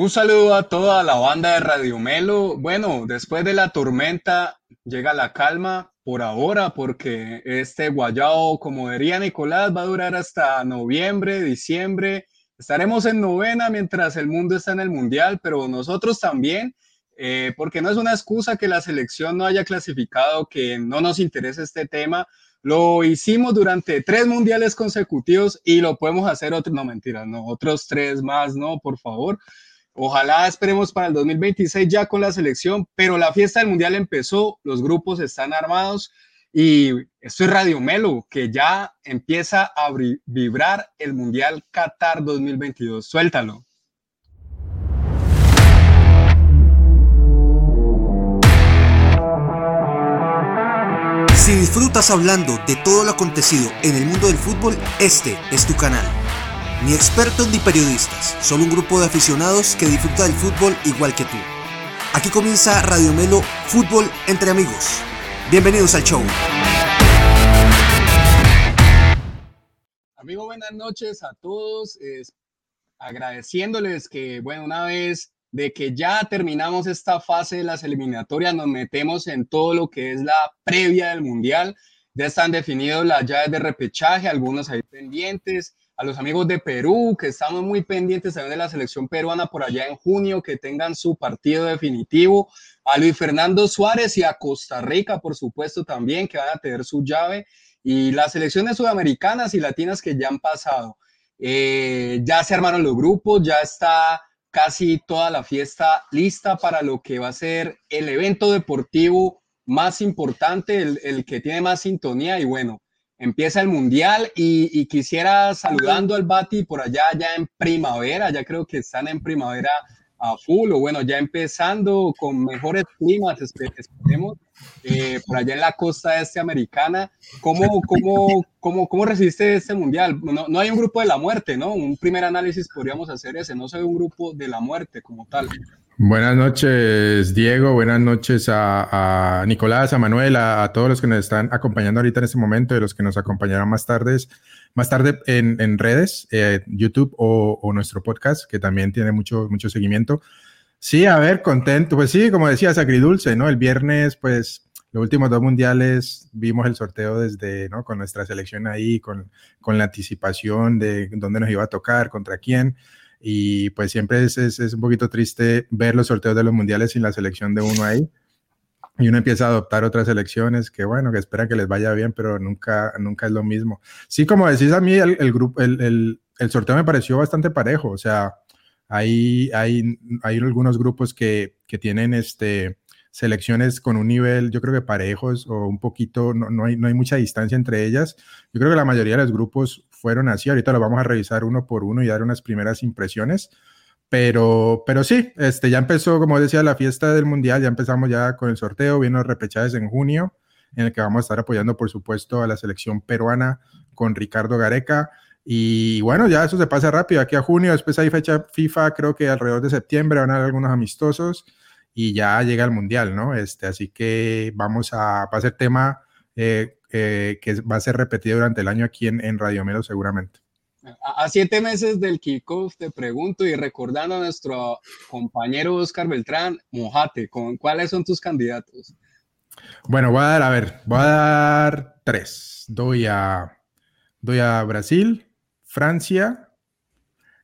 Un saludo a toda la banda de Radio Melo. Bueno, después de la tormenta llega la calma por ahora, porque este guayao, como diría Nicolás, va a durar hasta noviembre, diciembre. Estaremos en novena mientras el mundo está en el mundial, pero nosotros también, eh, porque no es una excusa que la selección no haya clasificado, que no nos interese este tema. Lo hicimos durante tres mundiales consecutivos y lo podemos hacer otros, no mentiras, no, otros tres más, no, por favor. Ojalá esperemos para el 2026 ya con la selección, pero la fiesta del Mundial empezó, los grupos están armados y esto es Radio Melo, que ya empieza a vibrar el Mundial Qatar 2022. Suéltalo. Si disfrutas hablando de todo lo acontecido en el mundo del fútbol, este es tu canal ni expertos ni periodistas, solo un grupo de aficionados que disfruta del fútbol igual que tú. Aquí comienza Radio Melo Fútbol entre amigos. Bienvenidos al show. Amigo, buenas noches a todos. agradeciéndoles que, bueno, una vez de que ya terminamos esta fase de las eliminatorias, nos metemos en todo lo que es la previa del Mundial. Ya están definidos las llaves de repechaje, algunos ahí pendientes a los amigos de Perú, que estamos muy pendientes también de la selección peruana por allá en junio, que tengan su partido definitivo, a Luis Fernando Suárez y a Costa Rica, por supuesto, también, que van a tener su llave, y las selecciones sudamericanas y latinas que ya han pasado. Eh, ya se armaron los grupos, ya está casi toda la fiesta lista para lo que va a ser el evento deportivo más importante, el, el que tiene más sintonía, y bueno, empieza el mundial y, quisiera saludando al Bati por allá ya en primavera, ya creo que están en primavera a full, o bueno, ya empezando con mejores climas, esperemos, eh, por allá en la costa este americana. ¿Cómo, cómo, cómo, cómo resiste este mundial? No, no hay un grupo de la muerte, ¿no? Un primer análisis podríamos hacer ese, no ve un grupo de la muerte como tal. Buenas noches, Diego. Buenas noches a, Nicolás, a Manuel, a, todos los que nos están acompañando ahorita en este momento y los que nos acompañarán más tarde, más tarde en, redes, eh, YouTube o, nuestro podcast, que también tiene mucho, mucho seguimiento. Sí, a ver, contento. Pues sí, como decías, agridulce, ¿no? El viernes, pues, los últimos dos mundiales vimos el sorteo desde, ¿no? Con nuestra selección ahí, con, con la anticipación de dónde nos iba a tocar, contra quién y pues siempre es, es, es, un poquito triste ver los sorteos de los mundiales sin la selección de uno ahí. Y uno empieza a adoptar otras selecciones que, bueno, que esperan que les vaya bien, pero nunca, nunca es lo mismo. Sí, como decís a mí, el, el grupo, el, el, el, sorteo me pareció bastante parejo. O sea, hay, hay, hay algunos grupos que, que tienen este, selecciones con un nivel, yo creo que parejos o un poquito, no, no, hay, no hay mucha distancia entre ellas. Yo creo que la mayoría de los grupos fueron así. Ahorita lo vamos a revisar uno por uno y dar unas primeras impresiones. Pero, pero sí, este, ya empezó, como decía, la fiesta del Mundial, ya empezamos ya con el sorteo, vienen repechajes en junio, en el que vamos a estar apoyando, por supuesto, a la selección peruana con Ricardo Gareca. Y bueno, ya eso se pasa rápido, aquí a junio, después hay fecha FIFA, creo que alrededor de septiembre van a haber algunos amistosos y ya llega el Mundial, ¿no? Este, así que vamos a, va a tema eh, eh, que va a ser repetido durante el año aquí en, en Radio Melo seguramente. A, siete meses del kickoff te pregunto y recordando a nuestro compañero Oscar Beltrán, mojate, ¿con cuáles son tus candidatos? Bueno, voy a dar, a ver, voy a dar tres. Doy a, doy a Brasil, Francia,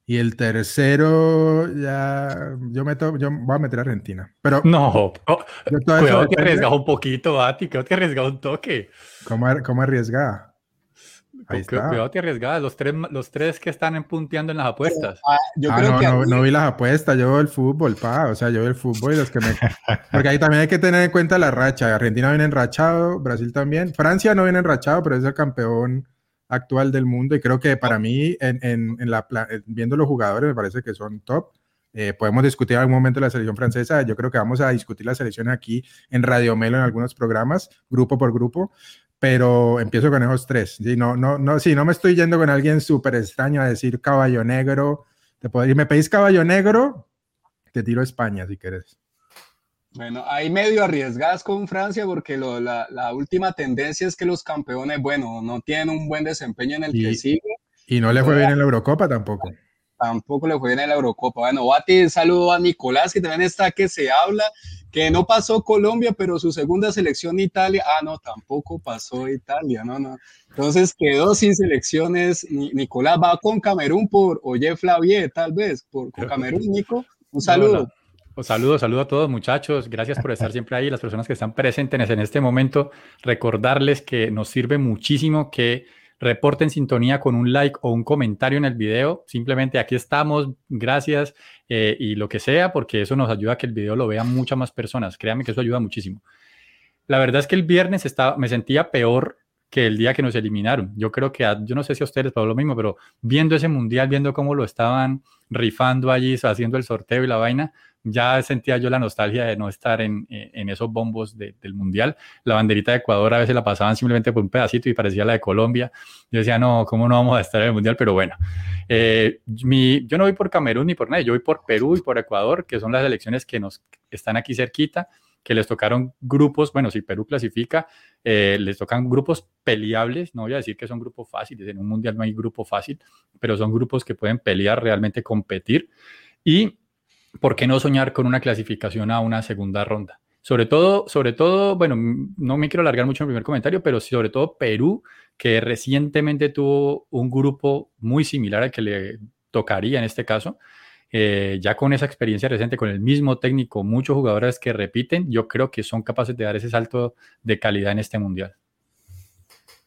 y el tercero, ya, yo, meto, yo voy a meter a Argentina. Pero no, oh, cuidado que arriesgas un poquito, Bati, creo que arriesgas un toque. ¿Cómo, cómo arriesga? Ahí está. Cuidado que arriesgada, los tres, los tres que están empunteando en las apuestas. Ah, yo ah, creo no, que no, no, vi las apuestas, yo veo el fútbol, pa, o sea, yo veo el fútbol y los que me... Porque ahí también hay que tener en cuenta la racha. Argentina viene enrachado, Brasil también. Francia no viene enrachado, pero es el campeón actual del mundo y creo que para mí, en, en, la, viendo los jugadores, me parece que son top. Eh, podemos discutir en algún momento la selección francesa. Yo creo que vamos a discutir la selección aquí en Radio Melo en algunos programas, grupo por grupo, pero empiezo con esos tres. ¿sí? No, no, no, sí, no me estoy yendo con alguien súper extraño a decir caballo negro. Te puedo decir, me pedís caballo negro, te tiro a España si quieres. Bueno, hay medio arriesgadas con Francia porque la, última tendencia es que los campeones, bueno, no tienen un buen desempeño en el que sigue. Y no le fue bien en la Eurocopa tampoco. tampoco le fue bien en la Eurocopa. Bueno, Bati, saludo a Nicolás, que también está que se habla, que no pasó Colombia, pero su segunda selección Italia, ah, no, tampoco pasó Italia, no, no. Entonces quedó sin selecciones. Nicolás va con Camerún por Oye Flavie, tal vez, por Camerún, Nico. Un saludo. Pues saludo, saludo a todos muchachos. Gracias por estar siempre ahí. Las personas que están presentes en este momento, recordarles que nos sirve muchísimo que reporten sintonía con un like o un comentario en el video. Simplemente aquí estamos, gracias eh, y lo que sea, porque eso nos ayuda a que el video lo vean muchas más personas. Créanme que eso ayuda muchísimo. La verdad es que el viernes estaba, me sentía peor que el día que nos eliminaron. Yo creo que, yo no sé si a ustedes pasó lo mismo, pero viendo ese mundial, viendo cómo lo estaban rifando allí, haciendo el sorteo y la vaina, ya sentía yo la nostalgia de no estar en, eh, en esos bombos del Mundial. La banderita de Ecuador a veces la pasaban simplemente por un pedacito y parecía la de Colombia. Yo decía, no, ¿cómo no vamos a estar en el Mundial? Pero bueno, eh, mi, yo no voy por Camerún ni por nadie, yo voy por Perú y por Ecuador, que son las elecciones que nos están aquí cerquita que les tocaron grupos, bueno, si Perú clasifica, eh, les tocan grupos peleables, no voy a decir que son grupos fáciles, en un mundial no hay grupo fácil, pero son grupos que pueden pelear, realmente competir. Y ¿por qué no soñar con una clasificación a una segunda ronda? Sobre todo, sobre todo, bueno, no me quiero alargar mucho en el primer comentario, pero sobre todo Perú, que recientemente tuvo un grupo muy similar al que le tocaría en este caso, eh, ya con esa experiencia reciente, con el mismo técnico, muchos jugadores que repiten, yo creo que son capaces de dar ese salto de calidad en este mundial.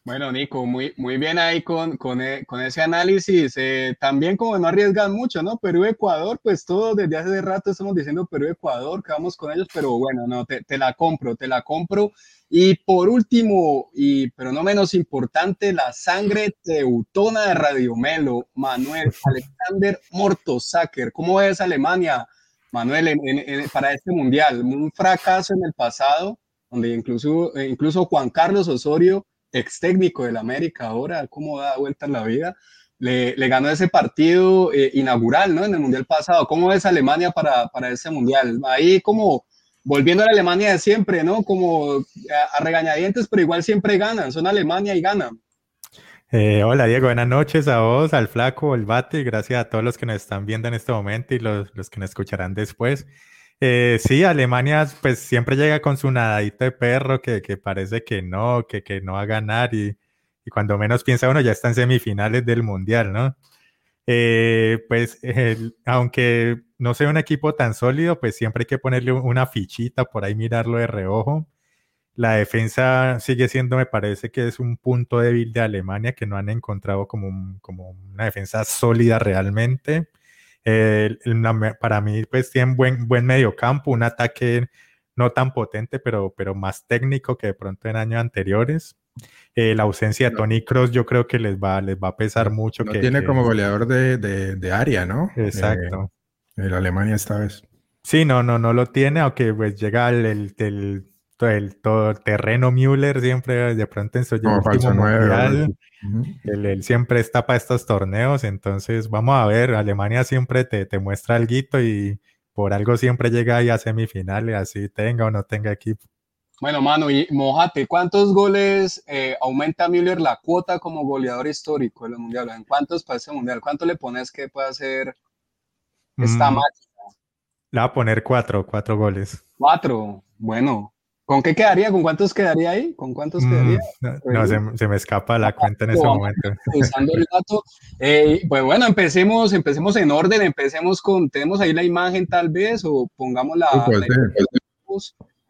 Bueno, Nico, muy, muy bien ahí con, con, e, con ese análisis. Eh, también como no arriesgan mucho, ¿no? Perú-Ecuador, pues todo desde hace rato estamos diciendo Perú-Ecuador, que vamos con ellos, pero bueno, no, te, te, la compro, te la compro. Y por último, y pero no menos importante, la sangre teutona de Radio Melo, Manuel Alexander Mortosacker. ¿Cómo es Alemania, Manuel, para este mundial? Un fracaso en el pasado, donde incluso, incluso Juan Carlos Osorio ex técnico del América ahora, cómo da vuelta en la vida, le, ganó ese partido eh, inaugural, ¿no? En el Mundial pasado. ¿Cómo es Alemania para, para ese Mundial? Ahí como volviendo a la Alemania de siempre, ¿no? Como a, regañadientes, pero igual siempre ganan, son Alemania y ganan. Eh, hola Diego, buenas noches a vos, al flaco, al bate, gracias a todos los que nos están viendo en este momento y los, los que nos escucharán después. Eh, sí, Alemania pues siempre llega con su nadadito de perro que, que parece que no, que, que, no va a ganar y, y, cuando menos piensa uno ya está en semifinales del Mundial, ¿no? Eh, pues aunque no sea un equipo tan sólido, pues siempre hay que ponerle una fichita por ahí, mirarlo de reojo. La defensa sigue siendo, me parece que es un punto débil de Alemania que no han encontrado como, como una defensa sólida realmente para mí, pues tiene buen, buen medio campo, un ataque no tan potente, pero, pero más técnico que de pronto en años anteriores. Eh, la ausencia de Tony Cross yo creo que les va, les va a pesar mucho. No que, tiene como goleador de, de, área, ¿no? Exacto. Eh, en Alemania esta vez. Sí, no, no, no lo tiene, aunque pues llega el, el, el todo terreno Müller siempre de pronto en su último mundial, él, siempre está para estos torneos, entonces vamos a ver, Alemania siempre te, te muestra algo y por algo siempre llega ahí a semifinales, así tenga o no tenga equipo. Bueno, mano, y mojate, ¿cuántos goles eh, aumenta Müller la cuota como goleador histórico de los mundiales? ¿En cuántos para ese mundial? ¿Cuánto le pones que puede hacer esta mm, máquina? Le va a poner cuatro, cuatro goles. Cuatro, bueno, ¿Con qué quedaría? ¿Con cuántos quedaría ahí? ¿Con cuántos mm, quedaría? no, se, me escapa la cuenta en ese momento. Usando el dato. Eh, pues bueno, empecemos, empecemos en orden, empecemos con, tenemos ahí la imagen tal vez, o pongamos la...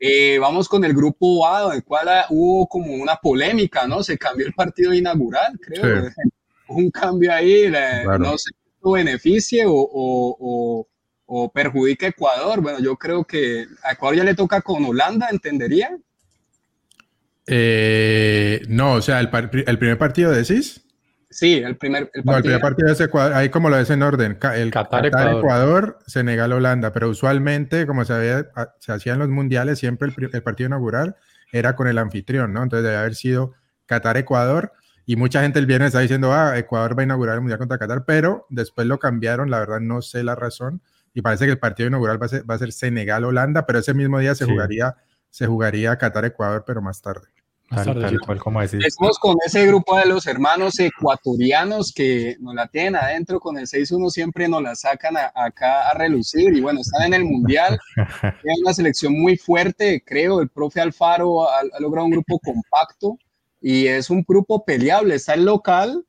Eh, vamos con el grupo A, el cual hubo como una polémica, ¿no? Se cambió el partido inaugural, creo. Un cambio ahí, no sé si beneficie o, o o perjudica a Ecuador. Bueno, yo creo que a Ecuador ya le toca con Holanda, ¿entendería? Eh, no, o sea, el, primer partido decís. Sí, el primer, partido. No, el primer partido es Ecuador, ahí como lo ves en orden, el Qatar, Ecuador. Senegal, Holanda, pero usualmente, como se, había, se hacía en los mundiales, siempre el, partido inaugural era con el anfitrión, ¿no? Entonces debe haber sido Qatar, Ecuador, y mucha gente el viernes está diciendo, ah, Ecuador va a inaugurar el mundial contra Qatar, pero después lo cambiaron, la verdad no sé la razón, y parece que el partido inaugural va a ser, va a ser Senegal-Holanda, pero ese mismo día se jugaría se jugaría Qatar-Ecuador, pero más tarde. como Estamos con ese grupo de los hermanos ecuatorianos que nos la tienen adentro con el 6-1, siempre nos la sacan acá a relucir y bueno, están en el Mundial, tienen una selección muy fuerte, creo, el profe Alfaro ha, logrado un grupo compacto y es un grupo peleable, está el local,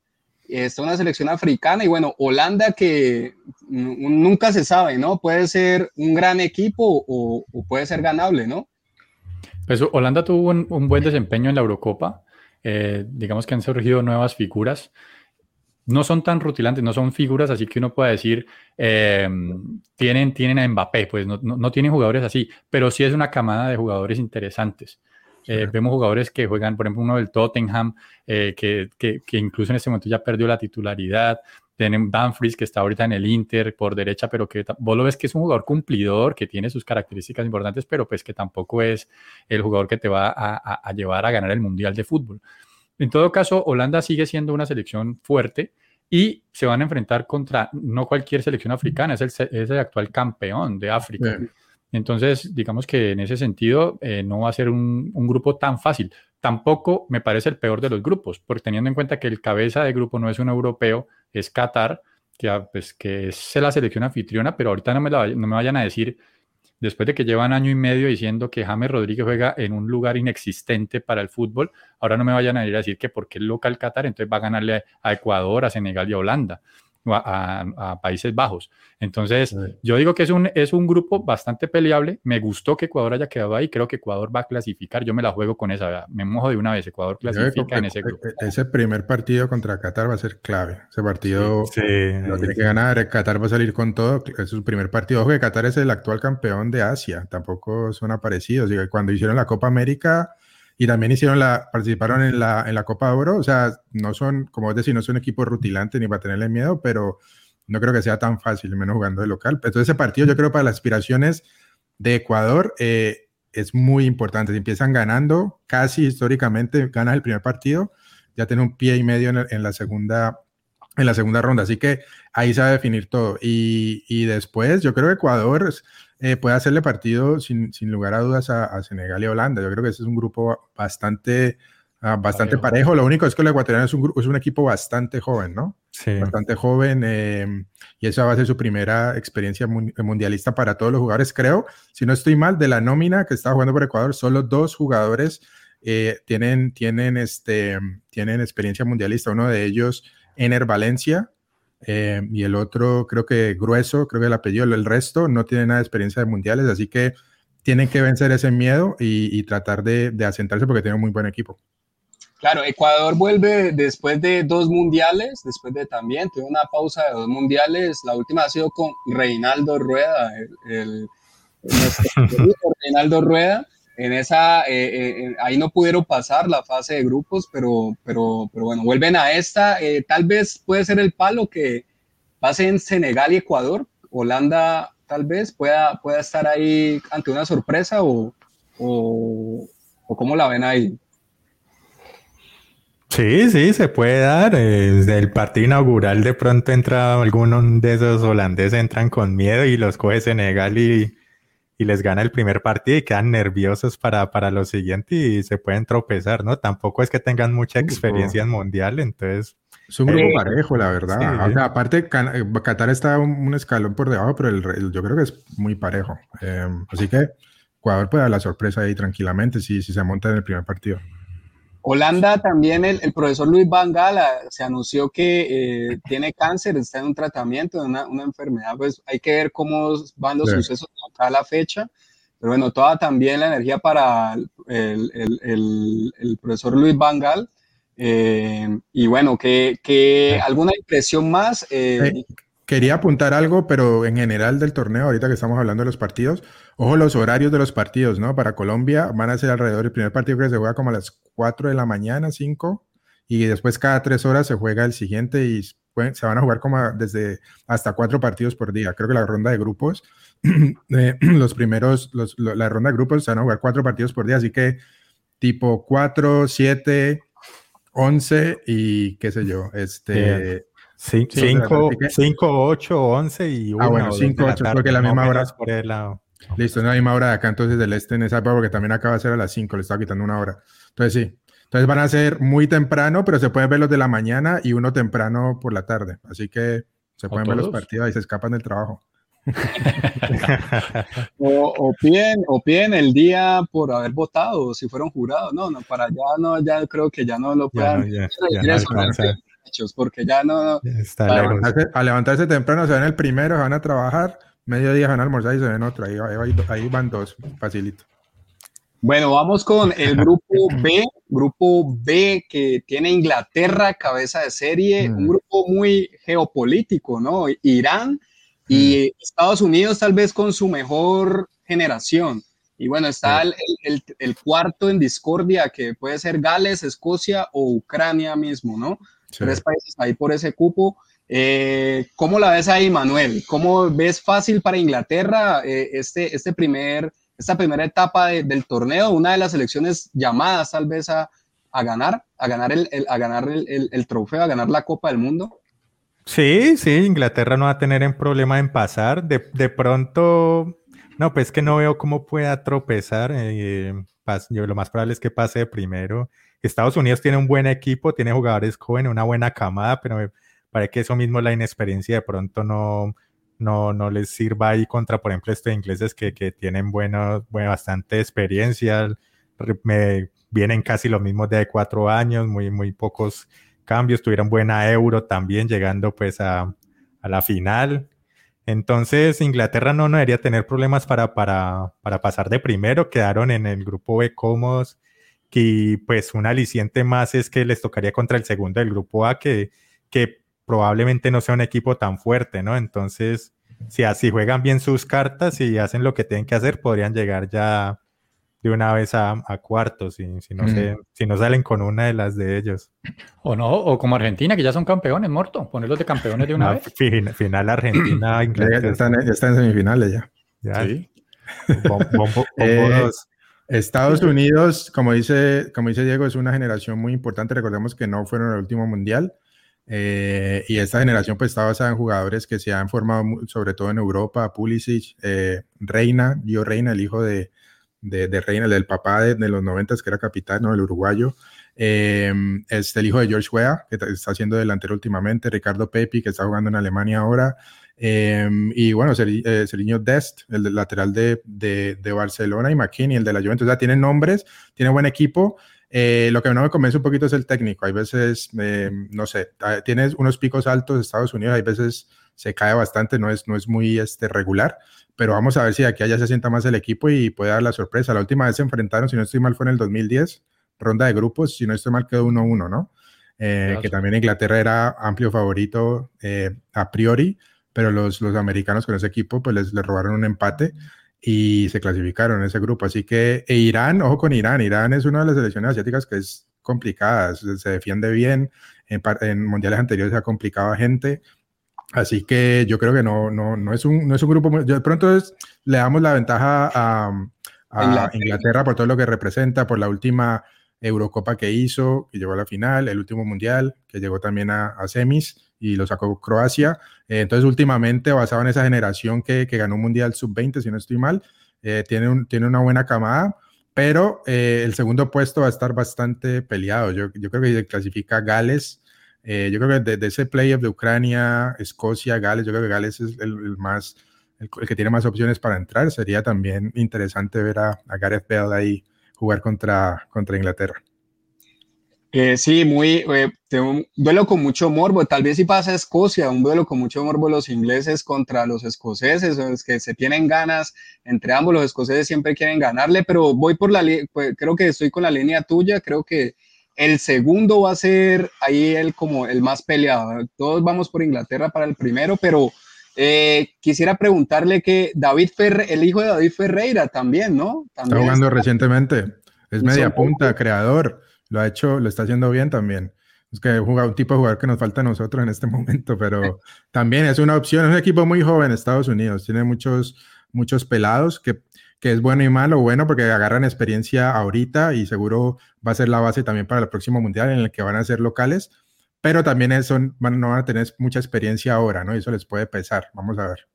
está una selección africana y bueno, Holanda que nunca se sabe, ¿no? Puede ser un gran equipo o, puede ser ganable, ¿no? Pues Holanda tuvo un, buen desempeño en la Eurocopa. Eh, digamos que han surgido nuevas figuras. No son tan rutilantes, no son figuras así que uno pueda decir, eh, tienen, tienen a Mbappé, pues no, no, tienen jugadores así, pero sí es una camada de jugadores interesantes. Eh, vemos jugadores que juegan, por ejemplo, uno del Tottenham, que, que, que, incluso en este momento ya perdió la titularidad. Tienen Danfries, que está ahorita en el Inter por derecha, pero que vos lo ves que es un jugador cumplidor, que tiene sus características importantes, pero pues que tampoco es el jugador que te va a, llevar a ganar el Mundial de Fútbol. En todo caso, Holanda sigue siendo una selección fuerte y se van a enfrentar contra no cualquier selección africana, es el, es el actual campeón de África. Entonces, digamos que en ese sentido eh, no va a ser un, un, grupo tan fácil. Tampoco me parece el peor de los grupos, porque teniendo en cuenta que el cabeza de grupo no es un europeo, es Qatar, que, ah, pues, es la selección anfitriona, pero ahorita no me, no me vayan a decir, después de que llevan año y medio diciendo que James Rodríguez juega en un lugar inexistente para el fútbol, ahora no me vayan a ir a decir que porque es local Qatar, entonces va a ganarle a Ecuador, a Senegal y a Holanda a, Países Bajos. Entonces, yo digo que es un, es un grupo bastante peleable. Me gustó que Ecuador haya quedado ahí. Creo que Ecuador va a clasificar. Yo me la juego con esa. Me mojo de una vez. Ecuador clasifica en ese grupo. Ese primer partido contra Qatar va a ser clave. Ese partido lo tiene que ganar. Qatar va a salir con todo. Es su primer partido. Ojo que Qatar es el actual campeón de Asia. Tampoco son aparecidos. Cuando hicieron la Copa América y también hicieron la, participaron en la, en la Copa Oro, o sea, no son, como decir, no son equipos rutilantes ni para tenerle miedo, pero no creo que sea tan fácil, menos jugando de local. Entonces ese partido yo creo para las aspiraciones de Ecuador eh, es muy importante. Si empiezan ganando, casi históricamente ganas el primer partido, ya tiene un pie y medio en, la segunda en la segunda ronda. Así que ahí se va a definir todo. Y, y después, yo creo que Ecuador eh, puede hacerle partido sin, sin lugar a dudas a, Senegal y Holanda. Yo creo que ese es un grupo bastante, ah, bastante parejo. Lo único es que el ecuatoriano es un, es un equipo bastante joven, ¿no? Sí. Bastante joven. Em, y esa va a ser su primera experiencia mundialista para todos los jugadores. Creo, si no estoy mal, de la nómina que está jugando por Ecuador, solo dos jugadores eh, tienen, tienen, este, tienen experiencia mundialista. Uno de ellos, Ener Valencia, eh, y el otro creo que grueso, creo que el apellido, el resto no tiene nada de experiencia de mundiales, así que tienen que vencer ese miedo y, tratar de, asentarse porque tienen un muy buen equipo. Claro, Ecuador vuelve después de dos mundiales, después de también, tuvo una pausa de dos mundiales, la última ha sido con Reinaldo Rueda, el, Reinaldo Rueda, en esa, eh, eh, ahí no pudieron pasar la fase de grupos, pero, pero, pero bueno, vuelven a esta. Eh, tal vez puede ser el palo que pase en Senegal y Ecuador. Holanda tal vez pueda, pueda estar ahí ante una sorpresa o, o, o cómo la ven ahí. Sí, sí, se puede dar. Desde el partido inaugural de pronto entra alguno de esos holandeses, entran con miedo y los coge Senegal y, y les gana el primer partido y quedan nerviosos para, para lo siguiente y se pueden tropezar, ¿no? Tampoco es que tengan mucha experiencia en mundial, entonces... Es un grupo eh, parejo, la verdad. aparte, eh, Qatar está un, escalón por debajo, pero el, yo creo que es muy parejo. Em, así que Ecuador puede dar la sorpresa ahí tranquilamente si, si se monta en el primer partido. Holanda también, el, profesor Luis Van Gala se anunció que eh, tiene cáncer, está en un tratamiento de una, enfermedad, pues hay que ver cómo van los sucesos acá a la fecha, pero bueno, toda también la energía para el, profesor Luis Van Gaal. Eh, y bueno, que, alguna impresión más. Eh, quería apuntar algo, pero en general del torneo, ahorita que estamos hablando de los partidos, ojo los horarios de los partidos, ¿no? Para Colombia van a ser alrededor, el primer partido que se juega como a las 4 de la mañana, 5, y después cada 3 horas se juega el siguiente y se van a jugar como desde hasta 4 partidos por día. Creo que la ronda de grupos, eh, los primeros, la ronda de grupos se van a jugar 4 partidos por día, así que tipo 4, 7, 11 y qué sé yo, este... 5, 8, 11 y 1. Ah, bueno, 5, 8, porque la misma hora. Por el lado. Listo, es la misma hora de acá entonces del este en esa época, porque también acaba de ser a las 5, le estaba quitando una hora. Entonces sí, Entonces van a ser muy temprano, pero se pueden ver los de la mañana y uno temprano por la tarde. Así que se pueden ver los partidos y se escapan del trabajo. o, o, piden, o piden el día por haber votado, si fueron jurados. No, no, para allá no, ya creo que ya no lo puedan. Porque ya no. a levantarse temprano se ven el primero, van a trabajar, mediodía van a almorzar y se ven otro. Ahí, ahí van dos, facilito. Bueno, vamos con el grupo B, grupo B que tiene Inglaterra cabeza de serie, un mm. grupo muy geopolítico, ¿no? Irán y mm. Estados Unidos tal vez con su mejor generación. Y bueno, está el, el, cuarto en discordia que puede ser Gales, Escocia o Ucrania mismo, ¿no? Tres países ahí por ese cupo. Eh, ¿Cómo la ves ahí, Manuel? ¿Cómo ves fácil para Inglaterra eh, este, este primer esta primera etapa del torneo, una de las selecciones llamadas tal vez a, ganar, a ganar, el, a ganar el, trofeo, a ganar la Copa del Mundo? Sí, sí, Inglaterra no va a tener un problema en pasar. De, pronto, no, pues que no veo cómo pueda tropezar. Eh, yo, lo más probable es que pase de primero. Estados Unidos tiene un buen equipo, tiene jugadores jóvenes, una buena camada, pero me parece que eso mismo, la inexperiencia, de pronto no, no, no les sirva ahí contra, por ejemplo, estos ingleses que, que tienen bueno, bastante experiencia, me vienen casi los mismos de cuatro años, muy, muy pocos cambios, tuvieron buena euro también, llegando pues a, a la final. Entonces, Inglaterra no, no debería tener problemas para, para, para pasar de primero, quedaron en el grupo B cómodos, y pues un aliciente más es que les tocaría contra el segundo del grupo A, que, que probablemente no sea un equipo tan fuerte, ¿no? Entonces, si así juegan bien sus cartas y hacen lo que tienen que hacer, podrían llegar ya de una vez a, cuartos, si, si, no si no salen con una de las de ellos. O no, o como Argentina, que ya son campeones, Morto, ponerlos de campeones de una vez. Final, Argentina, Inglaterra. Ya, están, en semifinales ya. ya. Sí. Eh, Estados Unidos, como dice, como dice Diego, es una generación muy importante. Recordemos que no fueron el último mundial. Eh, y esta generación pues está basada en jugadores que se han formado sobre todo en Europa, Pulisic, eh, Reina, Gio Reina, el hijo de, de, Reina, el del papá de, los noventas que era capitán, ¿no? el uruguayo. Eh, es el hijo de George Weah, que está siendo delantero últimamente, Ricardo Pepi, que está jugando en Alemania ahora, y bueno, Seriño Dest, el lateral de, de, Barcelona, y McKinney, el de la Juventus. O sea, tienen nombres, tiene buen equipo, eh, lo que no me convence un poquito es el técnico. Hay veces, eh, no sé, tienes unos picos altos de Estados Unidos, hay veces se cae bastante, no es, no es muy este, regular, pero vamos a ver si aquí allá se sienta más el equipo y puede dar la sorpresa. La última vez se enfrentaron, si no estoy mal, fue en el 2010, ronda de grupos, si no estoy mal, quedó 1-1, ¿no? Eh, que también Inglaterra era amplio favorito a priori, pero los, los americanos con ese equipo pues les, les robaron un empate y se clasificaron en ese grupo. Así que e Irán, ojo con Irán, Irán es una de las selecciones asiáticas que es complicada, se, defiende bien, en, en, mundiales anteriores ha complicado a gente, así que yo creo que no, no, no, es, un, no es un grupo, muy, de pronto es, le damos la ventaja a, a Inglaterra por todo lo que representa, por la última Eurocopa que hizo, que llegó a la final, el último mundial, que llegó también a, a semis y lo sacó Croacia. Eh, entonces, últimamente, basado en esa generación que, que ganó un mundial sub-20, si no estoy mal, eh, tiene, un, tiene una buena camada, pero eh, el segundo puesto va a estar bastante peleado. Yo, yo creo que se clasifica Gales. yo creo que de, ese playoff de Ucrania, Escocia, Gales, yo creo que Gales es el, más, el, que tiene más opciones para entrar. Sería también interesante ver a, a Gareth Bale ahí jugar contra, contra Inglaterra. Eh, sí, muy, eh, un duelo con mucho morbo, tal vez si pasa Escocia, un duelo con mucho morbo los ingleses contra los escoceses, es que se tienen ganas, entre ambos los escoceses siempre quieren ganarle, pero voy por la, pues, creo que estoy con la línea tuya, creo que el segundo va a ser ahí el como el más peleado, todos vamos por Inglaterra para el primero, pero eh, quisiera preguntarle que David Ferre, el hijo de David Ferreira también, ¿no? está jugando recientemente, es media punta, creador lo ha hecho, lo está haciendo bien también. Es que es un tipo de jugador que nos falta a nosotros en este momento, pero también es una opción. Es un equipo muy joven, Estados Unidos. Tiene muchos, muchos pelados que, que es bueno y malo. Bueno, porque agarran experiencia ahorita y seguro va a ser la base también para el próximo mundial en el que van a ser locales. Pero también son, van, no van a tener mucha experiencia ahora, ¿no? Y eso les puede pesar. Vamos a ver.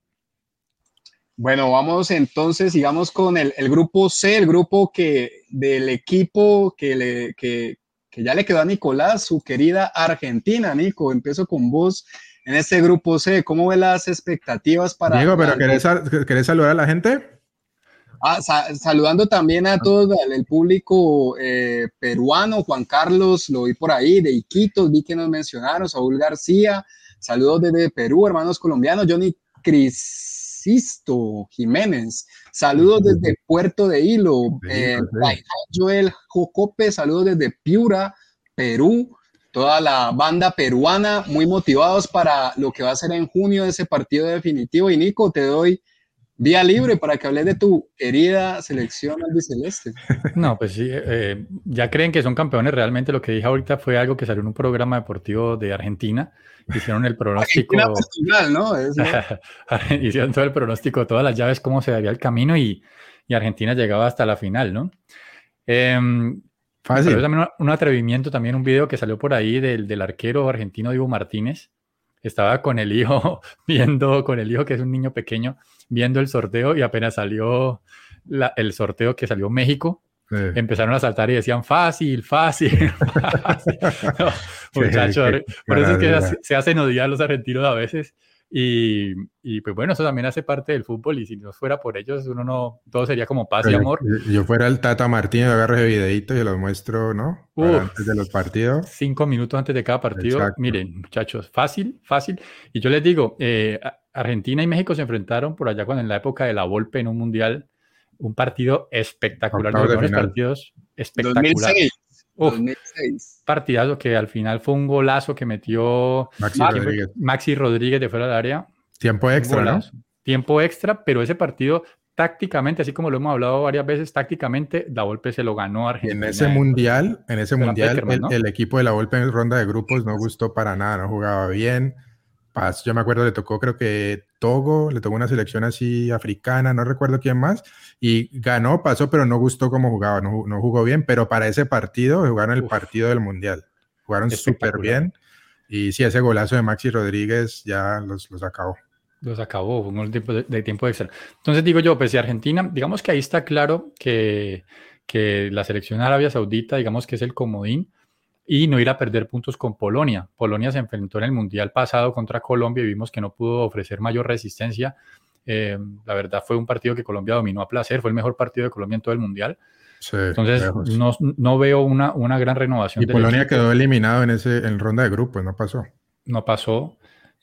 Bueno, vamos entonces, sigamos con el, grupo C, el grupo que del equipo que, le, que, que ya le quedó a Nicolás, su querida Argentina. Nico, empiezo con vos en este grupo C. ¿Cómo ve las expectativas para... Diego, pero ¿querés, saludar a la gente? Ah, saludando también a todo el, público eh, peruano, Juan Carlos, lo vi por ahí, de Iquitos, vi que nos mencionaron, Saúl García, saludos desde Perú, hermanos colombianos, Johnny Crisisto Jiménez, saludos desde Puerto de Hilo, eh, Joel Jocope, saludos desde Piura, Perú, toda la banda peruana, muy motivados para lo que va a ser en junio ese partido definitivo. Y Nico, te doy vía libre para que hables de tu querida selección albiceleste. No, pues sí, eh, ya creen que son campeones. Realmente lo que dije ahorita fue algo que salió en un programa deportivo de Argentina. Hicieron el pronóstico. ¿no? Hicieron todo el pronóstico, todas las llaves, cómo se daría el camino y, y Argentina llegaba hasta la final, ¿no? Eh, Fácil. también un atrevimiento, también un video que salió por ahí del, del arquero argentino Diego Martínez. Estaba con el hijo viendo, con el hijo que es un niño pequeño, viendo el sorteo y apenas salió el sorteo que salió México, empezaron a saltar y decían fácil, fácil, fácil. muchachos, por eso es que se hacen odiar los argentinos a veces. Y, y, pues bueno, eso también hace parte del fútbol y si no fuera por ellos, uno no, todo sería como paz y amor. Yo, fuera el Tata Martínez, agarro ese videito y lo muestro, ¿no? antes de los partidos. Cinco minutos antes de cada partido. Miren, muchachos, fácil, fácil. Y yo les digo, eh, Argentina y México se enfrentaron por allá cuando en la época de la Volpe en un mundial, un partido espectacular, de partidos espectaculares. 2006. Partidazo que al final fue un golazo que metió Maxi, Rodríguez. de fuera del área. Tiempo extra, ¿no? Tiempo extra, pero ese partido tácticamente, así como lo hemos hablado varias veces, tácticamente la Volpe se lo ganó a Argentina. En ese mundial, en ese mundial, el, equipo de la Volpe en ronda de grupos no gustó para nada, no jugaba bien. Yo me acuerdo, le tocó creo que Togo, le tocó una selección así africana, no recuerdo quién más, y ganó, pasó, pero no gustó cómo jugaba, no, no jugó bien, pero para ese partido jugaron el partido del Mundial, jugaron súper bien, y sí, ese golazo de Maxi Rodríguez ya los, los acabó. Los acabó, fue un tiempo de, de, tiempo extra. Entonces digo yo, pues si Argentina, digamos que ahí está claro que, que la selección Arabia Saudita, digamos que es el comodín, y no ir a perder puntos con Polonia. Polonia se enfrentó en el Mundial pasado contra Colombia y vimos que no pudo ofrecer mayor resistencia. Eh, la verdad fue un partido que Colombia dominó a placer, fue el mejor partido de Colombia en todo el Mundial. Entonces no, no, veo una, una gran renovación. Y Polonia quedó eliminado en, ese, en ronda de grupos, no pasó. No pasó.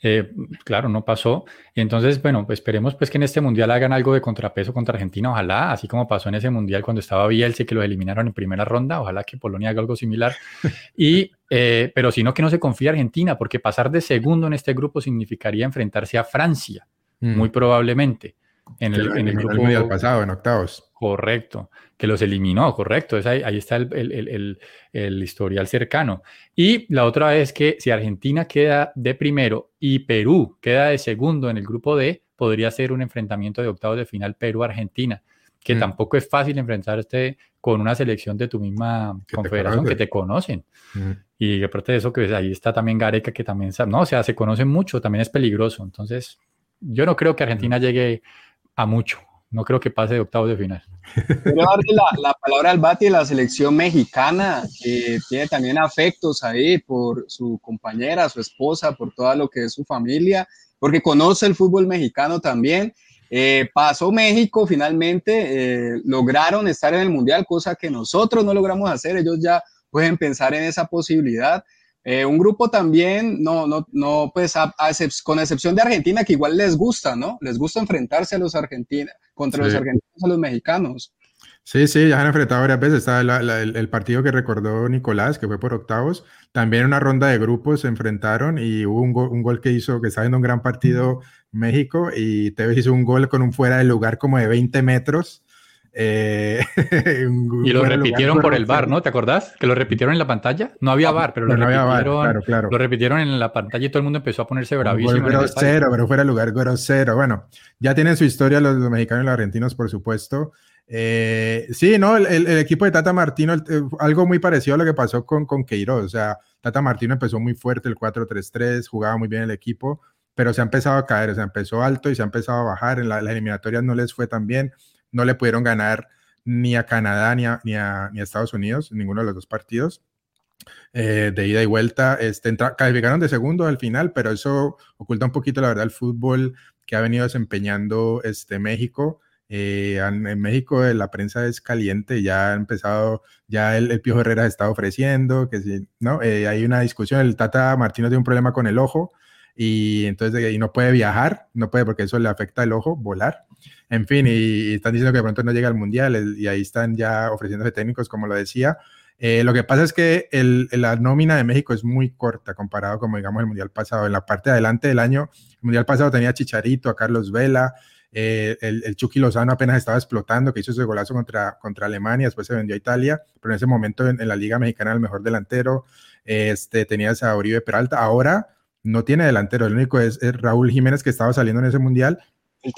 Eh, claro, no pasó. Entonces, bueno, pues esperemos pues que en este mundial hagan algo de contrapeso contra Argentina, ojalá, así como pasó en ese mundial cuando estaba Bielsa que lo eliminaron en primera ronda, ojalá que Polonia haga algo similar. Y, eh, pero si no, que no se confía Argentina, porque pasar de segundo en este grupo significaría enfrentarse a Francia, mm. muy probablemente. En el, en el grupo mundial pasado, en octavos. Correcto, que los eliminó, correcto. ahí, ahí, está el, el, historial cercano. Y la otra es que si Argentina queda de primero y Perú queda de segundo en el grupo D, podría ser un enfrentamiento de octavos de final Perú-Argentina, que mm. tampoco es fácil enfrentarte con una selección de tu misma confederación que te conocen. Mm. Y aparte de eso, que pues, ahí está también Gareca, que también no, o sea, se conocen mucho, también es peligroso. Entonces, yo no creo que Argentina mm. llegue a mucho no creo que pase de octavos de final. Quiero darle la, palabra al Bati de la selección mexicana, que tiene también afectos ahí por su compañera, su esposa, por todo lo que es su familia, porque conoce el fútbol mexicano también. Eh, pasó México finalmente, eh, lograron estar en el Mundial, cosa que nosotros no logramos hacer, ellos ya pueden pensar en esa posibilidad. Eh, un grupo también, no, no, no, pues con excepción de Argentina, que igual les gusta, ¿no? Les gusta enfrentarse a los argentinos, contra los argentinos a los mexicanos. Sí, sí, ya han enfrentado varias veces. Está el, partido que recordó Nicolás, que fue por octavos. También una ronda de grupos se enfrentaron y hubo un, un gol que hizo, que está viendo un gran partido México y Tevez hizo un gol con un fuera de lugar como de 20 metros eh, y lo repitieron por el bar, ¿no? ¿Te acordás? Que lo repitieron en la pantalla. No había bar, pero lo, repitieron, lo repitieron en la pantalla y todo el mundo empezó a ponerse bravísimo. Grosero, pero fuera lugar grosero. Bueno, ya tienen su historia los, mexicanos y los argentinos, por supuesto. Eh, sí, no, el, equipo de Tata Martino, eh, algo muy parecido a lo que pasó con, con Queiroz. O sea, Tata Martino empezó muy fuerte el 4-3-3, jugaba muy bien el equipo, pero se ha empezado a caer, o sea, empezó alto y se ha empezado a bajar. En las eliminatorias no les fue tan bien no le pudieron ganar ni a Canadá ni a, ni a, Estados Unidos, ninguno de los dos partidos. eh, de ida y vuelta. Este, calificaron de segundo al final, pero eso oculta un poquito, la verdad, el fútbol que ha venido desempeñando este, México. Eh, en, México la prensa es caliente, ya ha empezado, ya el, el Piojo Herrera está ofreciendo, que si, ¿no? hay una discusión, el Tata Martino tiene un problema con el ojo, y entonces y no puede viajar, no puede porque eso le afecta el ojo, volar. En fin, y, están diciendo que de pronto no llega al mundial y ahí están ya ofreciéndose técnicos, como lo decía. Eh, lo que pasa es que la nómina de México es muy corta comparado como digamos el mundial pasado. En la parte de adelante del año, el mundial pasado tenía a Chicharito, a Carlos Vela, eh, el, Chucky Lozano apenas estaba explotando, que hizo ese golazo contra, contra Alemania, después se vendió a Italia, pero en ese momento en, la Liga Mexicana el mejor delantero. este, tenías a Oribe Peralta. Ahora no tiene delantero, el único es, Raúl Jiménez que estaba saliendo en ese mundial. El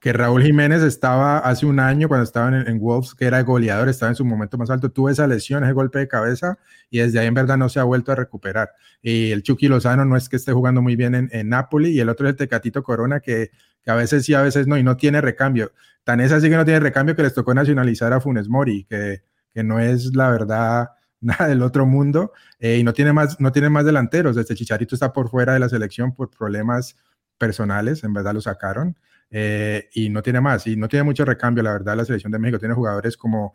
que, Raúl Jiménez estaba hace un año cuando estaba en, Wolves, que era goleador, estaba en su momento más alto, tuvo esa lesión, ese golpe de cabeza y desde ahí en verdad no se ha vuelto a recuperar. Y el Chucky Lozano no es que esté jugando muy bien en, en Napoli y el otro es el Tecatito Corona que, que, a veces sí, a veces no y no tiene recambio. Tan es así que no tiene recambio que les tocó nacionalizar a Funes Mori, que, que no es la verdad nada del otro mundo eh, y no tiene, más, no tiene más delanteros. Este Chicharito está por fuera de la selección por problemas personales, en verdad lo sacaron eh, y no tiene más y no tiene mucho recambio. La verdad, la selección de México tiene jugadores como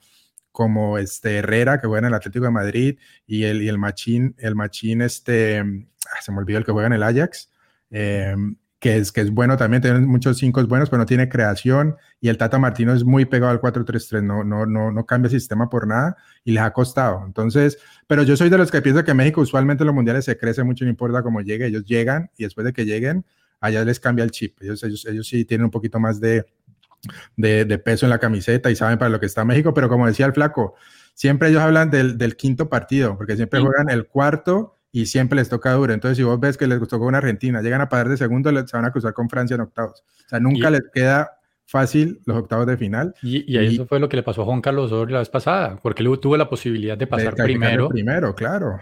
como este Herrera que juega en el Atlético de Madrid y el, y el Machín, el Machín este, ah, se me olvidó el que juega en el Ajax, eh, que es, que es bueno también, tiene muchos cinco buenos, pero no tiene creación. Y el Tata Martino es muy pegado al 4-3-3, no, no, no, no cambia sistema por nada y les ha costado. Entonces, pero yo soy de los que pienso que México usualmente en los mundiales se crece mucho, no importa cómo llegue, ellos llegan y después de que lleguen, allá les cambia el chip. Ellos, ellos, ellos sí tienen un poquito más de, de, de, peso en la camiseta y saben para lo que está México, pero como decía el flaco, siempre ellos hablan del, del quinto partido, porque siempre juegan el cuarto y siempre les toca duro. Entonces, si vos ves que les gustó con Argentina, llegan a parar de segundo, se van a cruzar con Francia en octavos. O sea, nunca les queda fácil los octavos de final. Y, y, eso fue lo que le pasó a Juan Carlos Osorio la vez pasada, porque él tuvo la posibilidad de pasar primero. Primero, claro.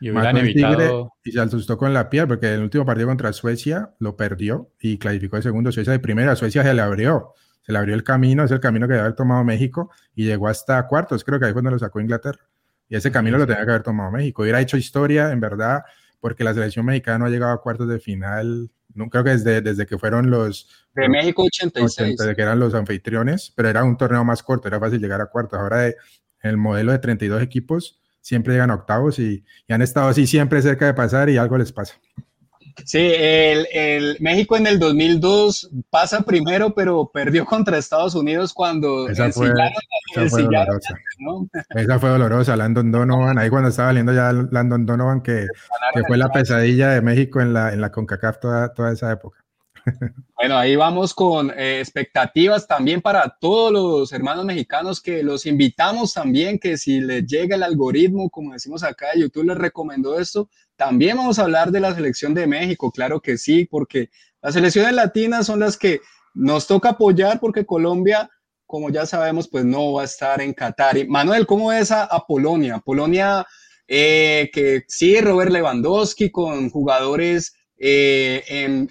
Y hubieran evitado... y se asustó con la piel, porque el último partido contra Suecia lo perdió y clasificó de segundo. Suecia de primera, Suecia se le abrió. Se le abrió el camino, es el camino que debe haber tomado México y llegó hasta cuartos. Creo que ahí fue donde lo sacó Inglaterra. Y ese camino lo tenía que haber tomado México. Hubiera hecho historia, en verdad, porque la selección mexicana no ha llegado a cuartos de final, no, creo que desde, desde que fueron los... De México 86. Desde que eran los anfitriones, pero era un torneo más corto, era fácil llegar a cuartos. Ahora de, el modelo de 32 equipos siempre llegan a octavos y, y han estado así siempre cerca de pasar y algo les pasa. Sí, el, el, México en el 2002 pasa primero, pero perdió contra Estados Unidos cuando esa fue, esa fue dolorosa. ¿no? Esa fue dolorosa, Landon Donovan, ahí cuando estaba saliendo ya Landon Donovan, que, que fue la pesadilla de México en la, en la CONCACAF toda, toda esa época. Bueno, ahí vamos con eh, expectativas también para todos los hermanos mexicanos que los invitamos también que si les llega el algoritmo, como decimos acá, YouTube les recomendó esto, también vamos a hablar de la selección de México, claro que sí, porque las selecciones latinas son las que nos toca apoyar porque Colombia, como ya sabemos, pues no va a estar en Qatar. Y Manuel, ¿cómo ves a, Polonia? Polonia, eh, que sí, Robert Lewandowski con jugadores eh,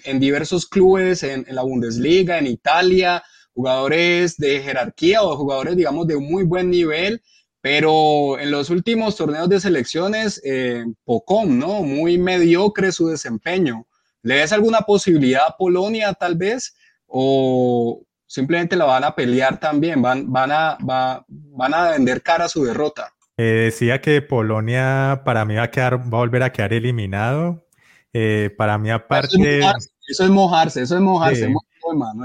en, diversos clubes, en, la Bundesliga, en Italia, jugadores de jerarquía o jugadores, digamos, de muy buen nivel, pero en los últimos torneos de selecciones, eh, Pocón, ¿no? Muy mediocre su desempeño. ¿Le ves alguna posibilidad a Polonia, tal vez? ¿O simplemente la van a pelear también? ¿Van, van, a, van a vender cara a su derrota? Eh, decía que Polonia para mí va a, quedar, va a volver a quedar eliminado eh, para mí, aparte. Eso es mojarse, eso es mojarse.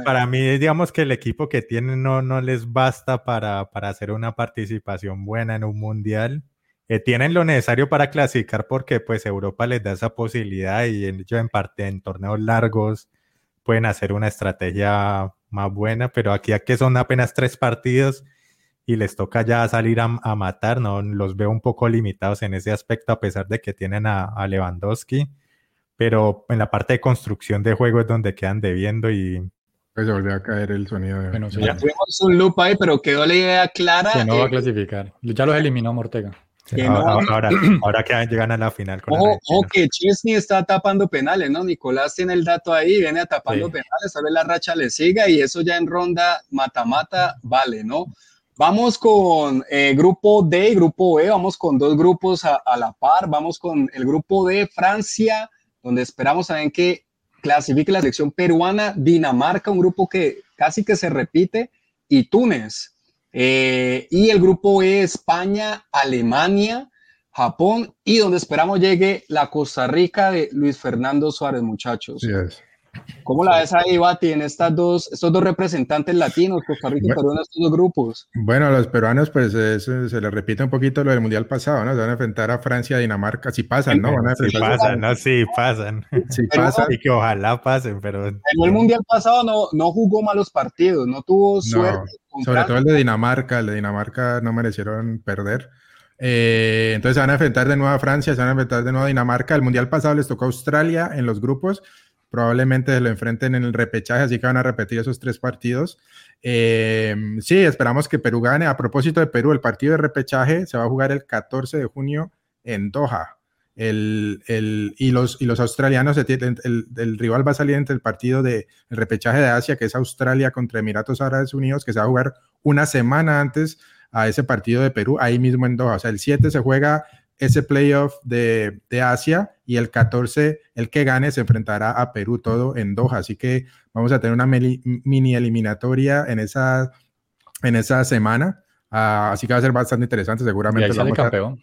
para mí, digamos que el equipo que tienen no, no les basta para, para hacer una participación buena en un mundial. Eh, tienen lo necesario para clasificar porque pues Europa les da esa posibilidad y en, en parte en torneos largos pueden hacer una estrategia más buena, pero aquí, aquí son apenas tres partidos y les toca ya salir a, matar, ¿no? Los veo un poco limitados en ese aspecto a pesar de que tienen a, a Lewandowski pero en la parte de construcción de juego es donde quedan debiendo y... Pues se volvió a caer el sonido. De... Bueno, ya tuvimos un loop ahí, pero quedó la idea clara. Que no va a clasificar. Ya los eliminó Mortega. ahora, ahora, que llegan a la final. Con ojo, que Chesney está tapando penales, ¿no? Nicolás tiene el dato ahí, viene a tapando penales, a ver la racha le siga y eso ya en ronda mata-mata vale, ¿no? Vamos con eh, grupo D y grupo E, vamos con dos grupos a, la par, vamos con el grupo D, Francia, donde esperamos también que clasifique la selección peruana, Dinamarca, un grupo que casi que se repite, y Túnez. Eh, y el grupo E, España, Alemania, Japón, y donde esperamos llegue la Costa Rica de Luis Fernando Suárez, muchachos. ¿Cómo la ves ahí, Bati, en estas dos, estos dos representantes latinos, Costa Rica y Perú, en estos dos grupos? Bueno, los peruanos, pues se les repite un poquito lo del Mundial pasado, ¿no? Se van a enfrentar a Francia, Dinamarca, si pasan, ¿no? Van si pasan, ¿no? Sí, pasan. Si pasan. Y que ojalá pasen, pero... En el Mundial pasado no, no jugó malos partidos, no tuvo suerte. sobre todo el de Dinamarca, el de Dinamarca no merecieron perder. Eh, entonces se van a enfrentar de nuevo a Francia, se van a enfrentar de nuevo a Dinamarca. El Mundial pasado les tocó a Australia en los grupos probablemente lo enfrenten en el repechaje, así que van a repetir esos tres partidos. Eh, sí, esperamos que Perú gane. A propósito de Perú, el partido de repechaje se va a jugar el 14 de junio en Doha. El, el, y, los, y los australianos, el, el, rival va a salir entre el partido de el repechaje de Asia, que es Australia contra Emiratos Árabes Unidos, que se va a jugar una semana antes a ese partido de Perú, ahí mismo en Doha. O sea, el 7 se juega ese playoff de, de, Asia y el 14, el que gane, se enfrentará a Perú todo en Doha. Así que vamos a tener una mini eliminatoria en esa, en esa semana. Ah, así que va a ser bastante interesante, seguramente. De ahí sale el campeón.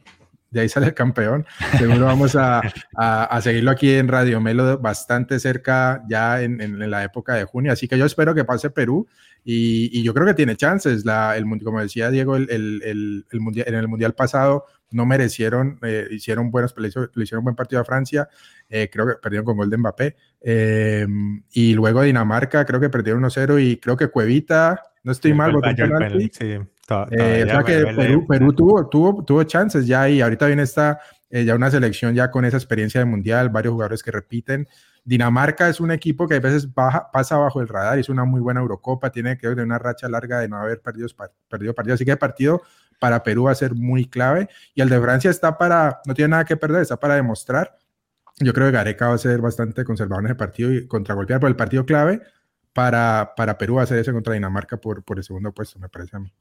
de ahí sale el campeón. Seguro vamos a, a, seguirlo aquí en Radio Melo bastante cerca ya en, en, la época de junio. Así que yo espero que pase Perú y, y yo creo que tiene chances. La, el, como decía Diego, el, el, el mundial, en el Mundial pasado no merecieron, eh, hicieron buenos, le, hicieron un buen partido a Francia, eh, creo que perdieron con gol de Mbappé, eh, y luego Dinamarca, creo que perdieron 1-0 y creo que Cuevita, no estoy mal, o sea que Perú, Perú tuvo, tuvo, tuvo chances ya y ahorita viene esta, ya una selección ya con esa experiencia de mundial, varios jugadores que repiten. Dinamarca es un equipo que a veces baja, pasa bajo el radar, es una muy buena Eurocopa, tiene que de una racha larga de no haber perdido, perdido partido, así que el partido para Perú va a ser muy clave. Y el de Francia está para, no tiene nada que perder, está para demostrar. Yo creo que Gareca va a ser bastante conservador en ese partido y contragolpear, por el partido clave para, para Perú va a ser ese contra Dinamarca por, por el segundo puesto, me parece a mí.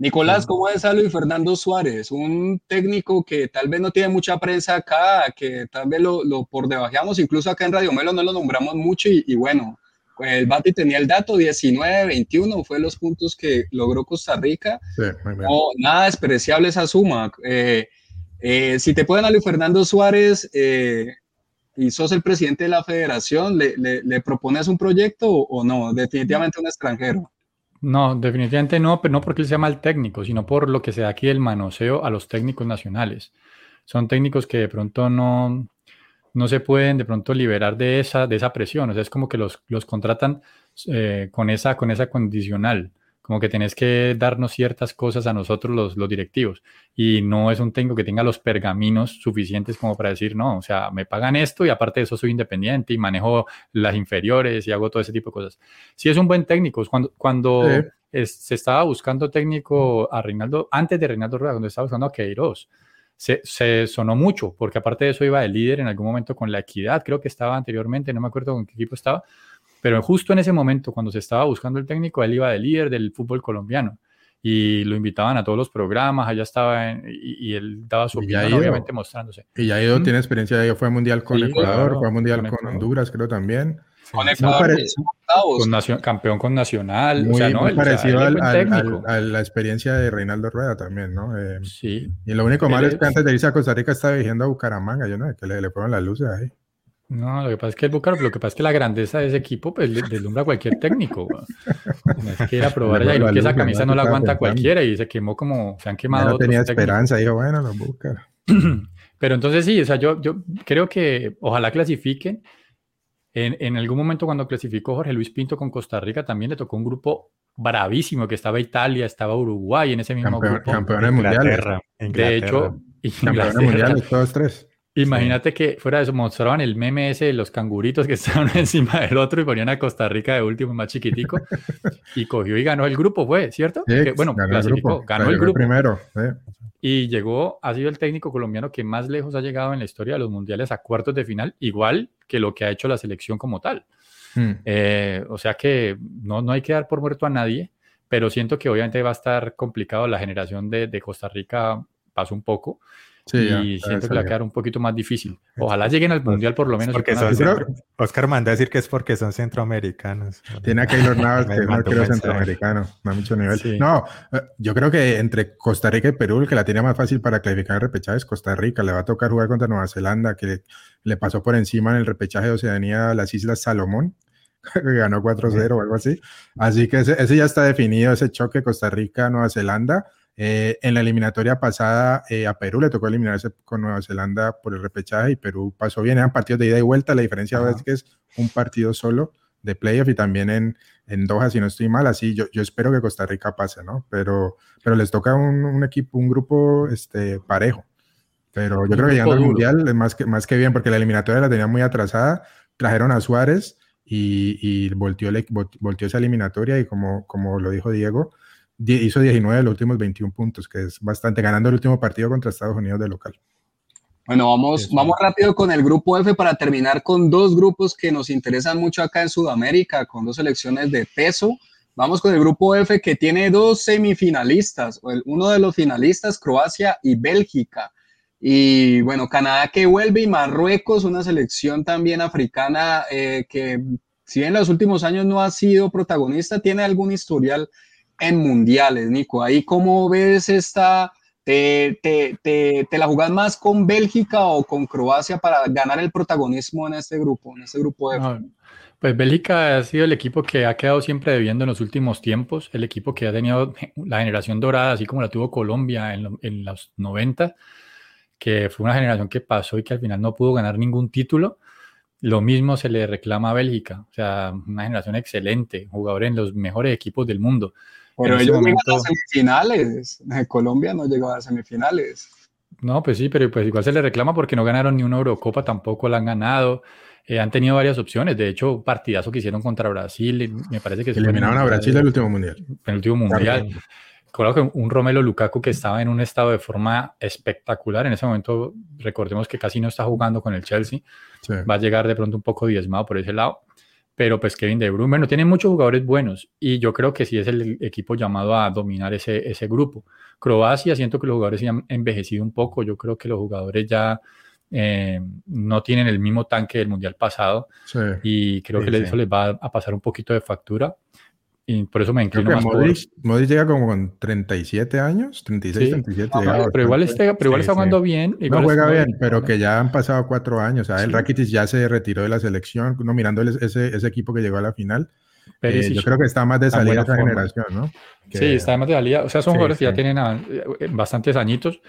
Nicolás, ¿cómo es a Luis Fernando Suárez? Un técnico que tal vez no tiene mucha prensa acá, que tal vez lo, lo por debajamos, incluso acá en Radio Melo no lo nombramos mucho y, y bueno, el Bati tenía el dato, 19, 21 fue los puntos que logró Costa Rica. nada despreciable esa suma. Eh, eh, si te pueden a Luis Fernando Suárez eh, y sos el presidente de la federación, ¿le, propones un proyecto o, no? Definitivamente un extranjero. No, definitivamente no, pero no porque él sea mal técnico, sino por lo que se da aquí el manoseo a los técnicos nacionales. Son técnicos que de pronto no, no se pueden de pronto liberar de esa, de esa presión. O sea, es como que los, los contratan eh, con, esa, con esa condicional, como que tenés que darnos ciertas cosas a nosotros los, los directivos. Y no es un técnico que tenga los pergaminos suficientes como para decir, no, o sea, me pagan esto y aparte de eso soy independiente y manejo las inferiores y hago todo ese tipo de cosas. Sí es un buen técnico. Cuando, cuando se estaba buscando técnico a Reinaldo, antes de Reinaldo Rueda, cuando estaba buscando a Queiroz, se, sonó mucho, porque aparte de eso iba de líder en algún momento con la equidad, creo que estaba anteriormente, no me acuerdo con qué equipo estaba, pero justo en ese momento, cuando se estaba buscando el técnico, él iba de líder del fútbol colombiano y lo invitaban a todos los programas, allá estaba y, él daba su opinión, obviamente mostrándose. Y ya ido, tiene experiencia, ya fue mundial con Ecuador, fue mundial con, Honduras, creo también. Con Ecuador, con campeón con Nacional. Muy, o sea, ¿no? parecido a la experiencia de Reinaldo Rueda también, ¿no? Eh, sí. Y lo único malo es que antes de irse a Costa Rica estaba dirigiendo a Bucaramanga, yo no, que le, le fueron las luces ahí. No, lo que pasa es que el Bucaramanga, lo que pasa es que la grandeza de ese equipo pues deslumbra a cualquier técnico. No es que ir a probar allá y que esa camisa no la aguanta cualquiera y se quemó como se han quemado. no tenía esperanza, dijo, bueno, lo busca. Pero entonces sí, o sea, yo, yo creo que ojalá clasifiquen en, en, algún momento cuando clasificó Jorge Luis Pinto con Costa Rica también le tocó un grupo bravísimo que estaba Italia, estaba Uruguay en ese mismo grupo. Campeones mundiales. De hecho, campeones mundiales todos tres. Imagínate que fuera de eso mostraban el meme ese de los canguritos que estaban encima del otro y ponían a Costa Rica de último más chiquitico y cogió y ganó el grupo, fue, ¿cierto? bueno, ganó clasificó, el ganó el grupo. Primero, Y llegó, ha sido el técnico colombiano que más lejos ha llegado en la historia de los mundiales a cuartos de final, igual que lo que ha hecho la selección como tal. Hmm. Eh, o sea que no, no hay que dar por muerto a nadie, pero siento que obviamente va a estar complicado. La generación de, de Costa Rica pasó un poco y siento que va a quedar un poquito más difícil. Ojalá lleguen al mundial por lo menos. Porque Oscar manda a decir que es porque son centroamericanos. Tiene a Keylor Navas que no creo centroamericano, no mucho nivel. No, eh, yo creo que entre Costa Rica y Perú, el que la tiene más fácil para clasificar el repechaje es Costa Rica. Le va a tocar jugar contra Nueva Zelanda, que le pasó por encima en el repechaje de Oceanía a las Islas Salomón que ganó 4-0 o algo así. Así que ese, ese, ya está definido, ese choque Costa Rica-Nueva Zelanda. Eh, en la eliminatoria pasada eh, a Perú le tocó eliminarse con Nueva Zelanda por el repechaje y Perú pasó bien. Eran partidos de ida y vuelta. La diferencia es que es un partido solo de playoff y también en, en Doha, si no estoy mal. Así yo, yo espero que Costa Rica pase, ¿no? Pero, pero les toca un, un equipo, un grupo este, parejo. Pero yo creo que llegando al Mundial es más que, más que bien porque la eliminatoria la tenía muy atrasada. Trajeron a Suárez y, y volteó, volteó esa eliminatoria y como, como lo dijo Diego, hizo 19 de los últimos 21 puntos, que es bastante, ganando el último partido contra Estados Unidos de local. Bueno, vamos, vamos rápido con el grupo F para terminar con dos grupos que nos interesan mucho acá en Sudamérica, con dos selecciones de peso. Vamos con el grupo F que tiene dos semifinalistas, uno de los finalistas, Croacia y Bélgica. Y bueno, Canadá que vuelve y Marruecos, una selección también africana eh, que si bien en los últimos años no ha sido protagonista, tiene algún historial en mundiales, Nico. Ahí cómo ves esta, te, te, te, te, la jugás más con Bélgica o con Croacia para ganar el protagonismo en este grupo, en este grupo de... pues Bélgica ha sido el equipo que ha quedado siempre debiendo en los últimos tiempos, el equipo que ha tenido la generación dorada, así como la tuvo Colombia en, en los 90, que fue una generación que pasó y que al final no pudo ganar ningún título. Lo mismo se le reclama a Bélgica, o sea, una generación excelente, jugadores en los mejores equipos del mundo. Pero ellos momento... a las semifinales. Colombia no llegó a las semifinales. No, pues sí, pero pues igual se le reclama porque no ganaron ni una Eurocopa, tampoco la han ganado. Eh, han tenido varias opciones. De hecho, partidazo que hicieron contra Brasil, me parece que se eliminaron a Brasil en el último mundial. En el último mundial. Claro un Romelo Lukaku que estaba en un estado de forma espectacular. En ese momento, recordemos que casi no está jugando con el Chelsea. Va a llegar de pronto un poco diezmado por ese lado pero pues Kevin De Bruyne, bueno, tiene muchos jugadores buenos y yo creo que sí es el equipo llamado a dominar ese, ese grupo. Croacia, siento que los jugadores se han envejecido un poco, yo creo que los jugadores ya eh, no tienen el mismo tanque del Mundial pasado y creo que eso les va a pasar un poquito de factura y por eso me inclino más Modric, Modric llega como con 37 años, 36, 37. pero, igual está, pero igual está jugando bien. no juega bien, pero que ya han pasado cuatro años. O sea, el Rakitic ya se retiró de la selección, no mirando ese, ese equipo que llegó a la final. Eh, yo creo que está más de salida esa generación, ¿no? sí, está más de salida. O sea, son jugadores que ya tienen eh, bastantes añitos,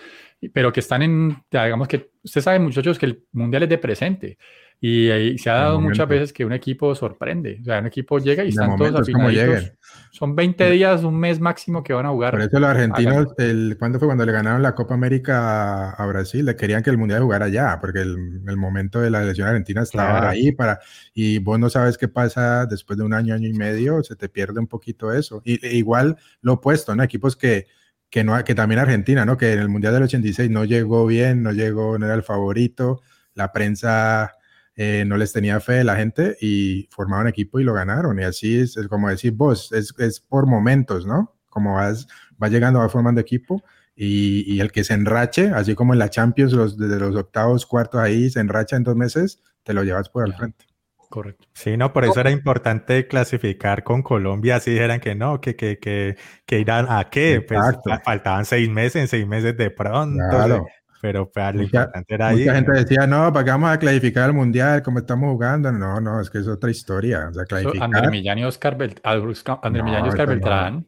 pero que están en, digamos que, usted sabe, muchachos, que el mundial es de presente. Y se ha dado muchas veces que un equipo sorprende. O sea, un equipo llega y están todos afinaditos. Son 20 días, un mes máximo que van a jugar. Por eso los argentinos, el, ¿cuándo fue cuando le ganaron la Copa América a, Brasil? Le querían que el Mundial jugara allá, porque el, el momento de la elección argentina estaba ahí para... Y vos no sabes qué pasa después de un año, año y medio, se te pierde un poquito eso. Y, e igual lo opuesto, ¿no? Equipos que, que, no, que también Argentina, ¿no? Que en el Mundial del 86 no llegó bien, no llegó, no era el favorito, la prensa eh, no les tenía fe la gente y formaron equipo y lo ganaron. Y así es, como decir vos, es, es, por momentos, ¿no? Como vas, va llegando, va formando equipo y, y, el que se enrache, así como en la Champions, los, desde los octavos, cuartos ahí, se enracha en dos meses, te lo llevas por al frente. Correcto. Sí, no, por eso era importante clasificar con Colombia, así dijeran que no, que, que, que, que irán a qué, pues faltaban seis meses, en seis meses de pronto. Claro pero pues, lo importante era Mucha gente decía, no, ¿para qué vamos a clasificar al Mundial? ¿Cómo estamos jugando? No, no, es que es otra historia. O sea, clasificar... André Millán y Oscar, Beltrán.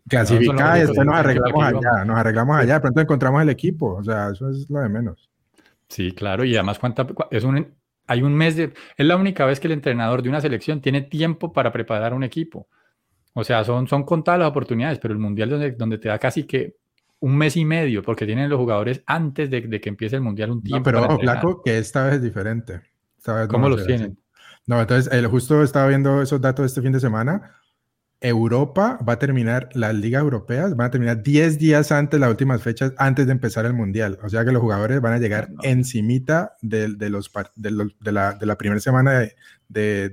Clasificar y después nos arreglamos allá, nos arreglamos allá, de pronto encontramos el equipo, o sea, eso es lo de menos. Sí, claro, y además cuánta, es un, hay un mes de, es la única vez que el entrenador de una selección tiene tiempo para preparar un equipo. O sea, son, son contadas las oportunidades, pero el Mundial donde, donde te da casi que un mes y medio, porque tienen los jugadores antes de, que empiece el Mundial un tiempo. No, pero ojo, que esta vez es diferente. ¿Cómo los tienen? No, entonces, justo estaba viendo esos datos este fin de semana. Europa va a terminar, las ligas europeas van a terminar 10 días antes, las últimas fechas, antes de empezar el Mundial. O sea que los jugadores van a llegar encimita de, los, de, la, de, la, primera semana de,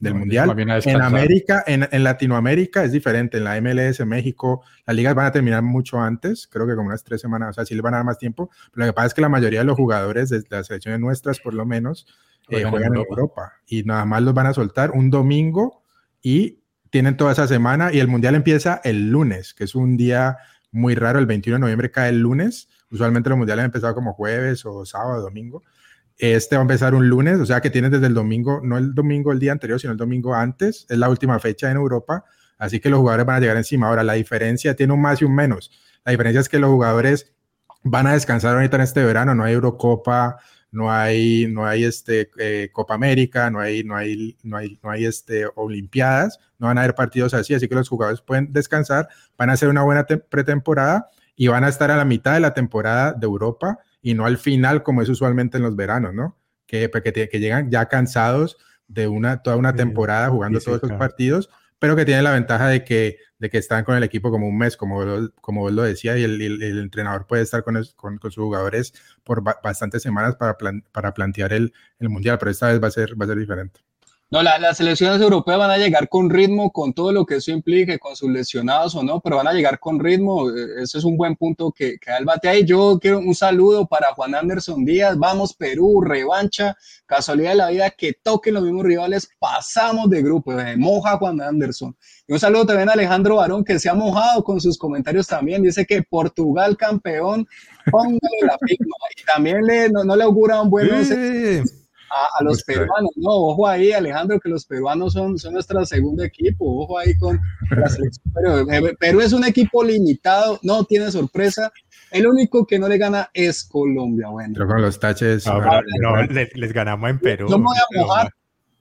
del Mundial. En América, en, en, Latinoamérica es diferente. En la MLS, México, las ligas van a terminar mucho antes, creo que como unas tres semanas, o sea, sí les van a dar más tiempo. Pero lo que pasa es que la mayoría de los jugadores de las selecciones nuestras, por lo menos, eh, juegan en Europa. Y nada más los van a soltar un domingo y tienen toda esa semana y el mundial empieza el lunes, que es un día muy raro. El 21 de noviembre cae el lunes. Usualmente los mundiales han empezado como jueves o sábado, domingo. Este va a empezar un lunes, o sea que tienes desde el domingo, no el domingo el día anterior, sino el domingo antes. Es la última fecha en Europa, así que los jugadores van a llegar encima. Ahora, la diferencia tiene un más y un menos. La diferencia es que los jugadores van a descansar ahorita en este verano, no hay Eurocopa, no hay, no hay este, eh, Copa América, no hay, no hay, no hay, no hay este, Olimpiadas, no van a haber partidos así, así que los jugadores pueden descansar, van a hacer una buena pretemporada y van a estar a la mitad de la temporada de Europa y no al final como es usualmente en los veranos, ¿no? Que, pues, que, que llegan ya cansados de una, toda una temporada jugando todos esos partidos, pero que tienen la ventaja de que, de que están con el equipo como un mes, como, como vos lo decía, y el, el, entrenador puede estar con, con, sus jugadores por bastantes semanas para, para plantear el, el, mundial, pero esta vez va a ser, va a ser diferente. No, las selecciones europeas van a llegar con ritmo, con todo lo que eso implique, con sus lesionados o no, pero van a llegar con ritmo. E, ese es un buen punto que, que el bate ahí. Yo quiero un saludo para Juan Anderson Díaz. Vamos, Perú, revancha. Casualidad de la vida que toquen los mismos rivales. Pasamos de grupo. moja Juan Anderson. Y un saludo también a Alejandro Barón, que se ha mojado con sus comentarios también. Dice que Portugal campeón, póngale la firma. Y también le, no, le augura un buen a, los peruanos. No, ojo ahí, Alejandro, que los peruanos son, son nuestro segundo equipo. Ojo ahí con la selección. Eh, Perú, es un equipo limitado, no tiene sorpresa. El único que no le gana es Colombia. Bueno, pero con los taches. No, les, ganamos en Perú. Yo me voy a mojar.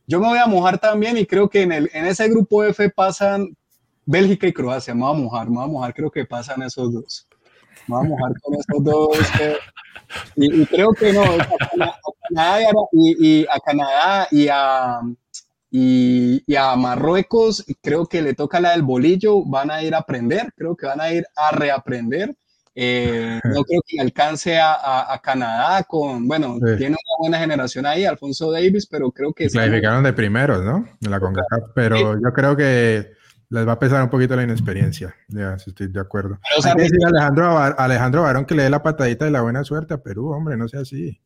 Yo me voy a mojar también y creo que en, el, en ese grupo F pasan Bélgica y Croacia. Me voy a mojar, me voy a mojar. Creo que pasan esos dos. Me voy a mojar con esos dos. Y, creo que no, y, a Canadá y a, y, a Marruecos, creo que le toca la del bolillo, van a ir a aprender, creo que van a ir a reaprender. Eh, no creo que alcance a, a, Canadá con, bueno, tiene una buena generación ahí, Alfonso Davis, pero creo que... Clasificaron de primeros, ¿no? En la CONCACAF, pero yo creo que les va a pesar un poquito la inexperiencia. Ya, si estoy de acuerdo. Hay que decir a Alejandro, Alejandro Barón que le dé la patadita de la buena suerte a Perú, hombre, no sea así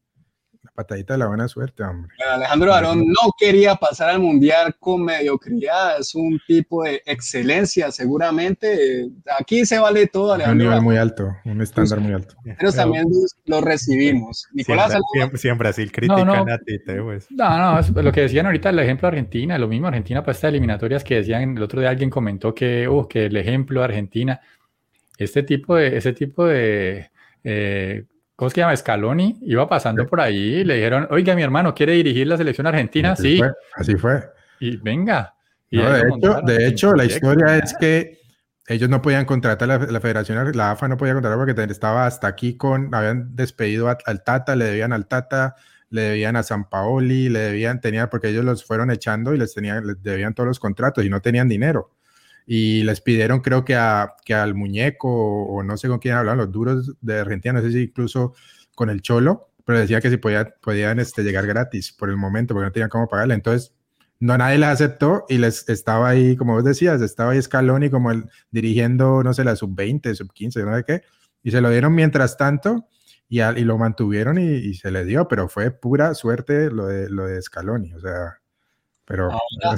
patadita de la buena suerte, hombre. Alejandro Barón no quería pasar al mundial con mediocridad, es un tipo de excelencia, seguramente. Aquí se vale todo, Alejandro. Un nivel muy alto, un estándar muy alto. Pero también lo recibimos. Nicolás, siempre, siempre, así critican no, no, a ti, pues. No, no, es lo que decían ahorita, el ejemplo de Argentina, lo mismo Argentina para estas eliminatorias que decían, el otro día alguien comentó que, uh, que el ejemplo de Argentina, este tipo de, ese tipo de eh, ¿cómo se llama? Scaloni, iba pasando por ahí y le dijeron, oiga, mi hermano, ¿quiere dirigir la selección argentina? Así sí. Fue, así fue. Y venga. de, hecho, de hecho, la historia es que ellos no podían contratar, la, la, federación, la AFA no podía contratar porque estaba hasta aquí con, habían despedido al Tata, le debían al Tata, le debían a San Paoli, le debían, tenía, porque ellos los fueron echando y les, tenían, les debían todos los contratos y no tenían dinero y les pidieron creo que, a, que al muñeco o, no sé con quién hablaban, los duros de Argentina, no sé si incluso con el Cholo, pero decía que si podía, podían este, llegar gratis por el momento, porque no tenían cómo pagarle. Entonces, no nadie les aceptó y les estaba ahí, como vos decías, estaba ahí Scaloni como el, dirigiendo, no sé, la sub-20, sub-15, no sé qué, y se lo dieron mientras tanto y, y lo mantuvieron y, se le dio, pero fue pura suerte lo de, lo de Scaloni, o sea, pero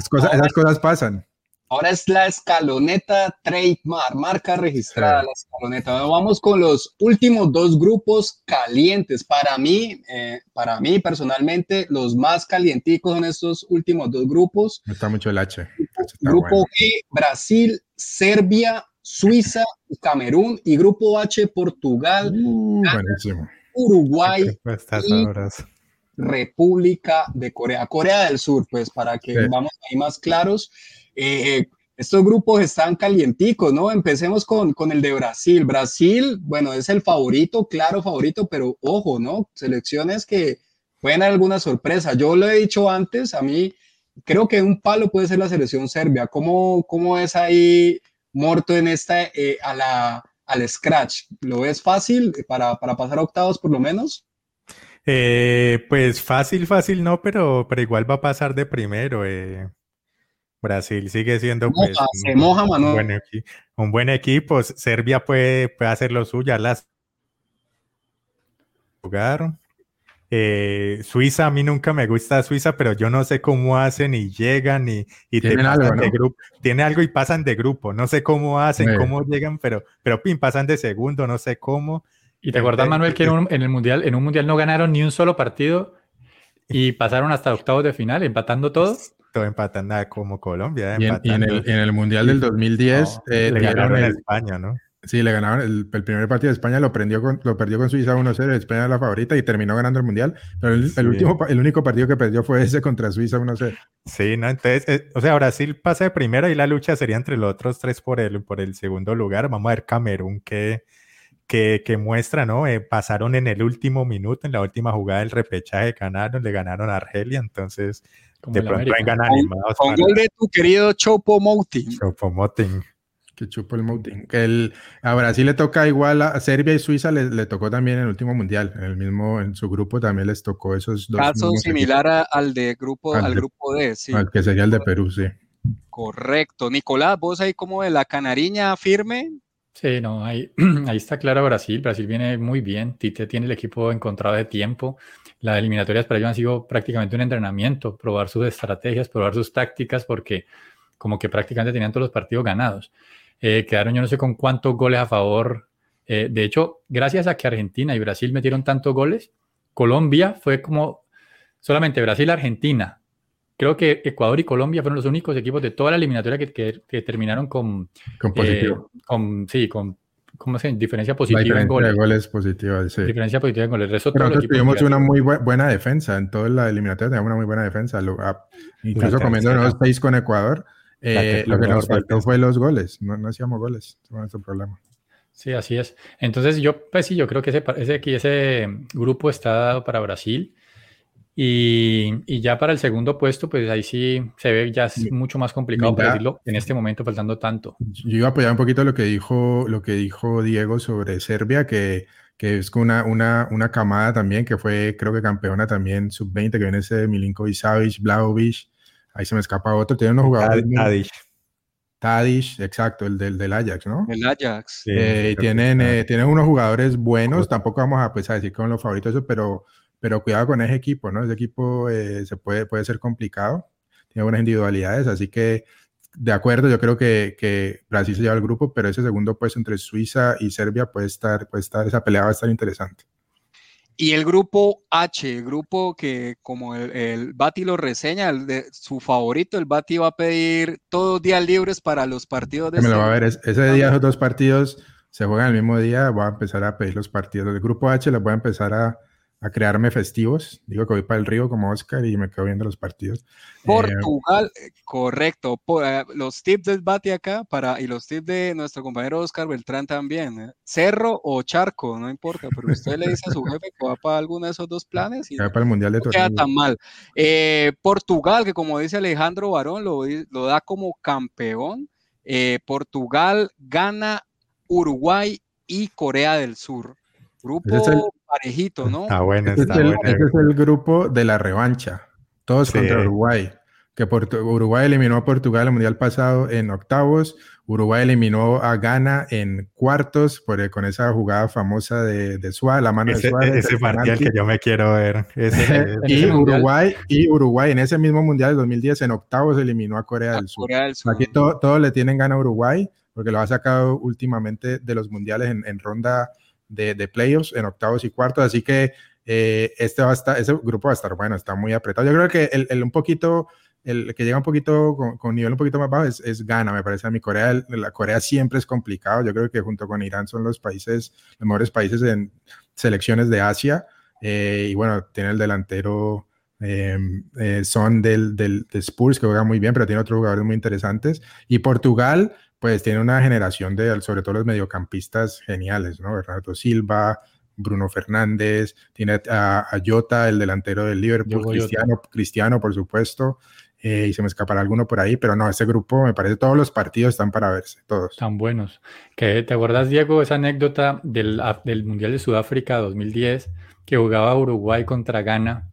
cosas, esas cosas pasan. Ahora es la escaloneta trademark, marca registrada, la escaloneta. vamos con los últimos dos grupos calientes. Para mí, eh, para mí personalmente, los más calienticos son estos últimos dos grupos. está mucho el H. Grupo G, Brasil, Serbia, Suiza y Camerún. Y grupo H, Portugal, uh, Uruguay y República de Corea. Corea del Sur, pues para que vamos ahí más claros. Eh, estos grupos están calienticos, ¿no? Empecemos con, con, el de Brasil. Brasil, bueno, es el favorito, claro favorito, pero ojo, ¿no? Selecciones que pueden dar alguna sorpresa. Yo lo he dicho antes, a mí creo que un palo puede ser la selección serbia. ¿Cómo, cómo es ahí Morto en esta, eh, a la, al scratch? ¿Lo ves fácil para, para pasar a octavos por lo menos? Eh, pues fácil, fácil no, pero, pero igual va a pasar de primero. Eh. Brasil sigue siendo pues, se moja, un, buen un, buen equipo. Serbia puede, puede hacer lo suyo. Las jugar. Eh, Suiza, a mí nunca me gusta Suiza, pero yo no sé cómo hacen y llegan y, y te pasan de grupo. Tiene algo y pasan de grupo. No sé cómo hacen, cómo llegan, pero, pero pin, pasan de segundo, no sé cómo. ¿Y te acuerdas, Manuel, que en, el mundial, en un mundial no ganaron ni un solo partido y pasaron hasta octavos de final, empatando todo? Todo empatando como Colombia. Y, en, el, mundial del 2010 eh, le ganaron a España, ¿no? Sí, le ganaron el, primer partido de España, lo, prendió con, lo perdió con Suiza 1-0, España era la favorita y terminó ganando el Mundial, pero el, último, el único partido que perdió fue ese contra Suiza 1-0. Sí, ¿no? Entonces, eh, o sea, Brasil pasa de primera y la lucha sería entre los otros tres por el, por el segundo lugar. Vamos a ver Camerún que, que, que muestra, ¿no? Eh, pasaron en el último minuto, en la última jugada del repechaje, ganaron, le ganaron a Argelia, entonces de pronto vengan animados. Con, gol de tu querido Chopo Moting. Chopo Moting que chupo el Mouting. El, a Brasil le toca igual a Serbia y Suiza, le, tocó también en el último mundial. En el mismo, en su grupo también les tocó esos dos. Caso similar al de grupo, al, grupo D, sí. Al que sería el de Perú, sí. Correcto. Nicolás, vos ahí como de la canariña firme. Sí, no, ahí, ahí está claro Brasil. Brasil viene muy bien. Tite tiene el equipo encontrado de tiempo. Las eliminatorias para ellos han sido prácticamente un entrenamiento, probar sus estrategias, probar sus tácticas, porque como que prácticamente tenían todos los partidos ganados. Eh, quedaron yo no sé con cuántos goles a favor. Eh, de hecho, gracias a que Argentina y Brasil metieron tantos goles, Colombia fue como solamente Brasil y Argentina. Creo que Ecuador y Colombia fueron los únicos equipos de toda la eliminatoria que, que, terminaron con, con positivo. Eh, con, sí, con ¿cómo se Diferencia positiva diferencia en goles. De goles positiva, sí. Diferencia positiva en goles. Pero nosotros tuvimos una muy buena defensa en toda la eliminatoria, teníamos una muy buena defensa. incluso comiendo los seis con Ecuador, eh, lo que nos faltó fue los goles, no, hacíamos goles, ese fue nuestro problema. Sí, así es. Entonces yo, pues sí, yo creo que ese, ese, ese grupo está dado para Brasil y, y, ya para el segundo puesto, pues ahí sí se ve ya es mucho más complicado decirlo en este momento faltando tanto. Yo iba a apoyar un poquito lo que dijo, lo que dijo Diego sobre Serbia, que, que es una, una, una camada también que fue creo que campeona también sub-20, que viene ese Milinkovic Savic, Blaovic, Ahí se me escapa otro. Tiene unos jugadores. Tadic. Tadic, exacto, el del, del Ajax, ¿no? El Ajax. Eh, tienen, eh, tienen unos jugadores buenos. Tampoco vamos a, pues, a decir con los favoritos, pero, pero cuidado con ese equipo, ¿no? Ese equipo eh, se puede, puede ser complicado. Tiene buenas individualidades, así que de acuerdo, yo creo que, que, Brasil se lleva el grupo, pero ese segundo puesto entre Suiza y Serbia puede estar, puede estar, esa pelea va a estar interesante. Y el grupo H, el grupo que como el, el Bati lo reseña, el de, su favorito, el Bati va a pedir todos días libres para los partidos de... Me lo va a ver, ese día esos dos partidos se juegan el mismo día, voy a empezar a pedir los partidos del grupo H, los voy a empezar a, a crearme festivos. Digo que voy para el río como Oscar y me quedo viendo los partidos. Portugal, eh, correcto. Eh, los tips del Bati acá para, y los tips de nuestro compañero Oscar Beltrán también. ¿eh? Cerro o charco, no importa, pero usted le dice a su jefe que va para alguno de esos dos planes y va para el Mundial de no queda tan mal. Portugal, que como dice Alejandro Barón, lo, lo da como campeón. Portugal gana Uruguay y Corea del Sur. Grupo parejito, ¿no? Está bueno, está ese, es el, es el grupo de la revancha. Todos contra Uruguay. Que Uruguay eliminó a Portugal el mundial pasado en octavos. Uruguay eliminó a Ghana en cuartos por, con esa jugada famosa de, de Suárez, la mano ese, de Suárez. Ese partido que yo me quiero ver. y, Uruguay, y Uruguay en ese mismo mundial de 2010 en octavos eliminó a Corea, del, Sur. Aquí todos le tienen gana a Uruguay porque lo ha sacado últimamente de los mundiales en, en ronda de, de playoffs en octavos y cuartos, así que eh, este va a estar, ese grupo va a estar bueno, está muy apretado. Yo creo que el, el un poquito, el que llega un poquito con, con, nivel un poquito más bajo es, es Ghana, me parece a mí. Corea, la Corea siempre es complicado. Yo creo que junto con Irán son los países, los mejores países en selecciones de Asia. Eh, y bueno, tiene el delantero eh, eh, Son del, del de Spurs que juega muy bien, pero tiene otros jugadores muy interesantes. Y Portugal, pues tiene una generación de, sobre todo los mediocampistas geniales, ¿no? Bernardo Silva, Bruno Fernández, tiene a, Jota, el delantero del Liverpool, Cristiano, Cristiano, por supuesto. eh, y se me escapará alguno por ahí, pero no, ese grupo me parece todos los partidos están para verse, todos. Tan buenos. Que, ¿Te acuerdas, Diego, esa anécdota del, del Mundial de Sudáfrica 2010 que jugaba Uruguay contra Ghana?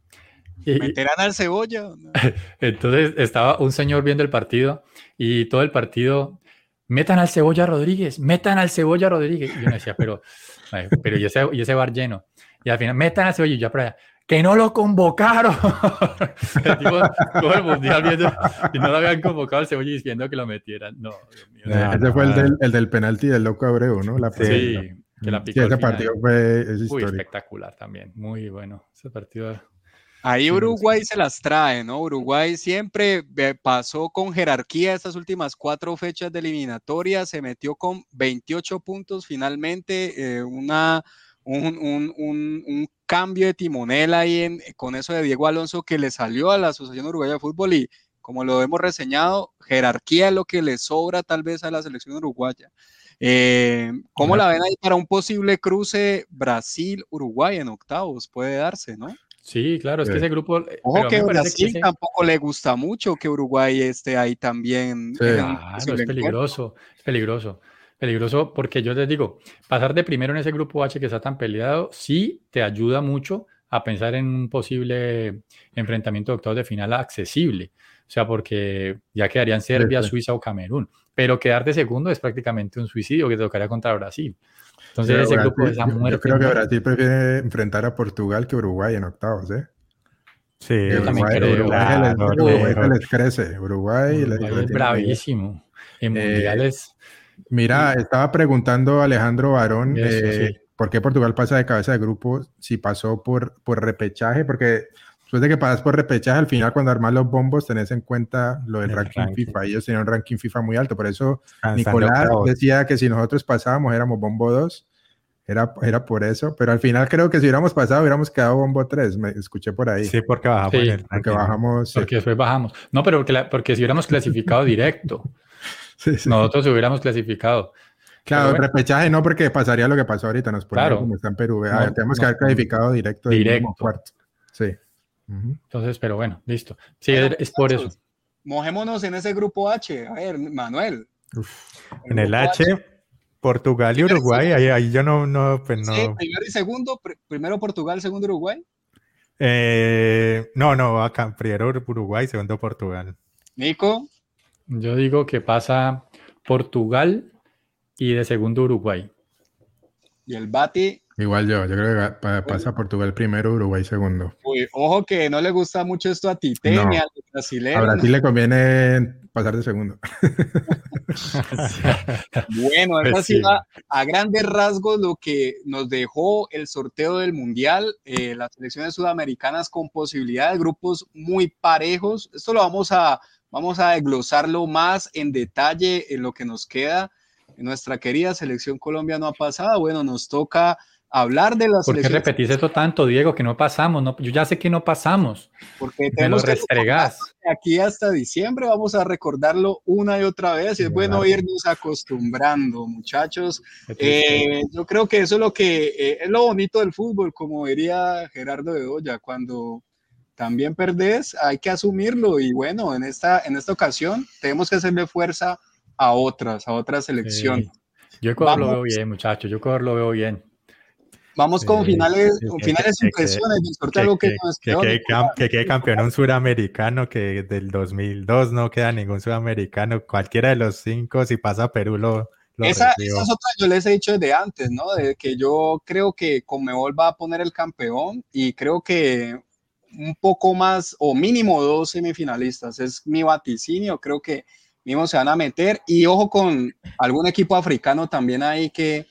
Y, ¿Meterán al cebolla? Entonces estaba un señor viendo el partido y todo el partido, metan al cebolla Rodríguez, metan al cebolla Rodríguez. Y yo decía, pero, pero y ese, y ese bar lleno. Y al final, metan al cebolla y yo para allá que no lo convocaron. el tipo, todo el mundial viendo y no lo habían convocado al cebolla diciendo que lo metieran. No, Dios mío. Ese fue el del, el del, penalti del loco Abreu, ¿no? La sí, que la picó sí, ese partido fue es Muy espectacular también, muy bueno. Ese partido. Ahí Uruguay se las trae, ¿no? Uruguay siempre pasó con jerarquía estas últimas cuatro fechas de eliminatoria, se metió con 28 puntos finalmente, eh, una un, un, un, cambio de timonel ahí en, con eso de Diego Alonso que le salió a la Asociación Uruguaya de Fútbol y como lo hemos reseñado, jerarquía es lo que le sobra tal vez a la selección uruguaya. Eh, ¿Cómo la ven ahí para un posible cruce Brasil-Uruguay en octavos? Puede darse, ¿no? Sí, claro, es que ese grupo. Eh, Ojo que Brasil tampoco le gusta mucho que Uruguay esté ahí también. Claro, es peligroso, es peligroso peligroso porque yo les digo, pasar de primero en ese grupo H que está tan peleado, sí te ayuda mucho a pensar en un posible enfrentamiento de octavos de final accesible. O sea, porque ya quedarían Serbia, Suiza o Camerún. Pero quedar de segundo es prácticamente un suicidio que tocaría contra Brasil. Entonces ese grupo es a muerte. Yo creo que Brasil prefiere enfrentar a Portugal que Uruguay en octavos, ¿eh? Sí, yo también creo. Uruguay, les, crece. Uruguay, es bravísimo. En eh, mundiales Mira, estaba preguntando Alejandro Barón eh, por qué Portugal pasa de cabeza de grupo si pasó por, por repechaje, porque después de que pasas por repechaje, al final cuando armas los bombos tenés en cuenta lo del ranking, FIFA. Ellos tenían un ranking FIFA muy alto, por eso Nicolás decía que si nosotros pasábamos éramos bombo 2. Era, era por eso, pero al final creo que si hubiéramos pasado hubiéramos quedado bombo 3, me escuché por ahí. Sí, porque bajamos. Sí, porque bajamos. Porque después bajamos. No, pero porque, porque si hubiéramos clasificado directo, nosotros hubiéramos clasificado. Claro, repechaje no, porque pasaría lo que pasó ahorita, nos claro. como está en Perú. Ah, tenemos que haber clasificado directo. Directo. Cuarto. Sí. Entonces, pero bueno, listo. Sí, es por eso. Mojémonos en ese grupo H. A ver, Manuel. En el H, Portugal y Uruguay. Ahí, ahí, yo no, no, pues no. Sí, primero y segundo. primero Portugal, segundo Uruguay. Eh, no, no, acá primero Uruguay, segundo Portugal. Nico. Yo digo que pasa Portugal y de segundo Uruguay. Y el Bati. Igual yo, yo creo que pasa Portugal primero, Uruguay segundo. Uy, ojo que no le gusta mucho esto a Tite ni a los brasileños. A Brasil le conviene pasar de segundo. bueno, esa pues a, grandes rasgos lo que nos dejó el sorteo del Mundial, eh, las selecciones sudamericanas con posibilidades, grupos muy parejos. Esto lo vamos a Vamos a desglosarlo más en detalle en lo que nos queda. Nuestra querida selección Colombia no ha pasado. Bueno, nos toca hablar de la ¿Por qué repetís esto tanto, Diego, que no pasamos? No, yo ya sé que no pasamos. Porque tenemos que aquí hasta diciembre, vamos a recordarlo una y otra vez. Y es bueno irnos acostumbrando, muchachos. Eh, yo creo que eso es lo que eh, es lo bonito del fútbol, como diría Gerardo Bedoya, cuando también perdés, hay que asumirlo y bueno, en esta, en esta ocasión tenemos que hacerle fuerza a otras, a otras selecciones. Yo Ecuador lo veo bien, muchachos, yo Ecuador lo veo bien. Vamos con finales, con finales impresiones, que, quede campeón un suramericano, que del 2002 no queda ningún suramericano, cualquiera de los cinco, si pasa Perú lo, esa, esa, es otra, yo les he dicho desde antes, ¿no? De que yo creo que Conmebol va a poner el campeón y creo que un poco más o mínimo dos semifinalistas. Es mi vaticinio, creo que mismo se van a meter. Y ojo con algún equipo africano también ahí que,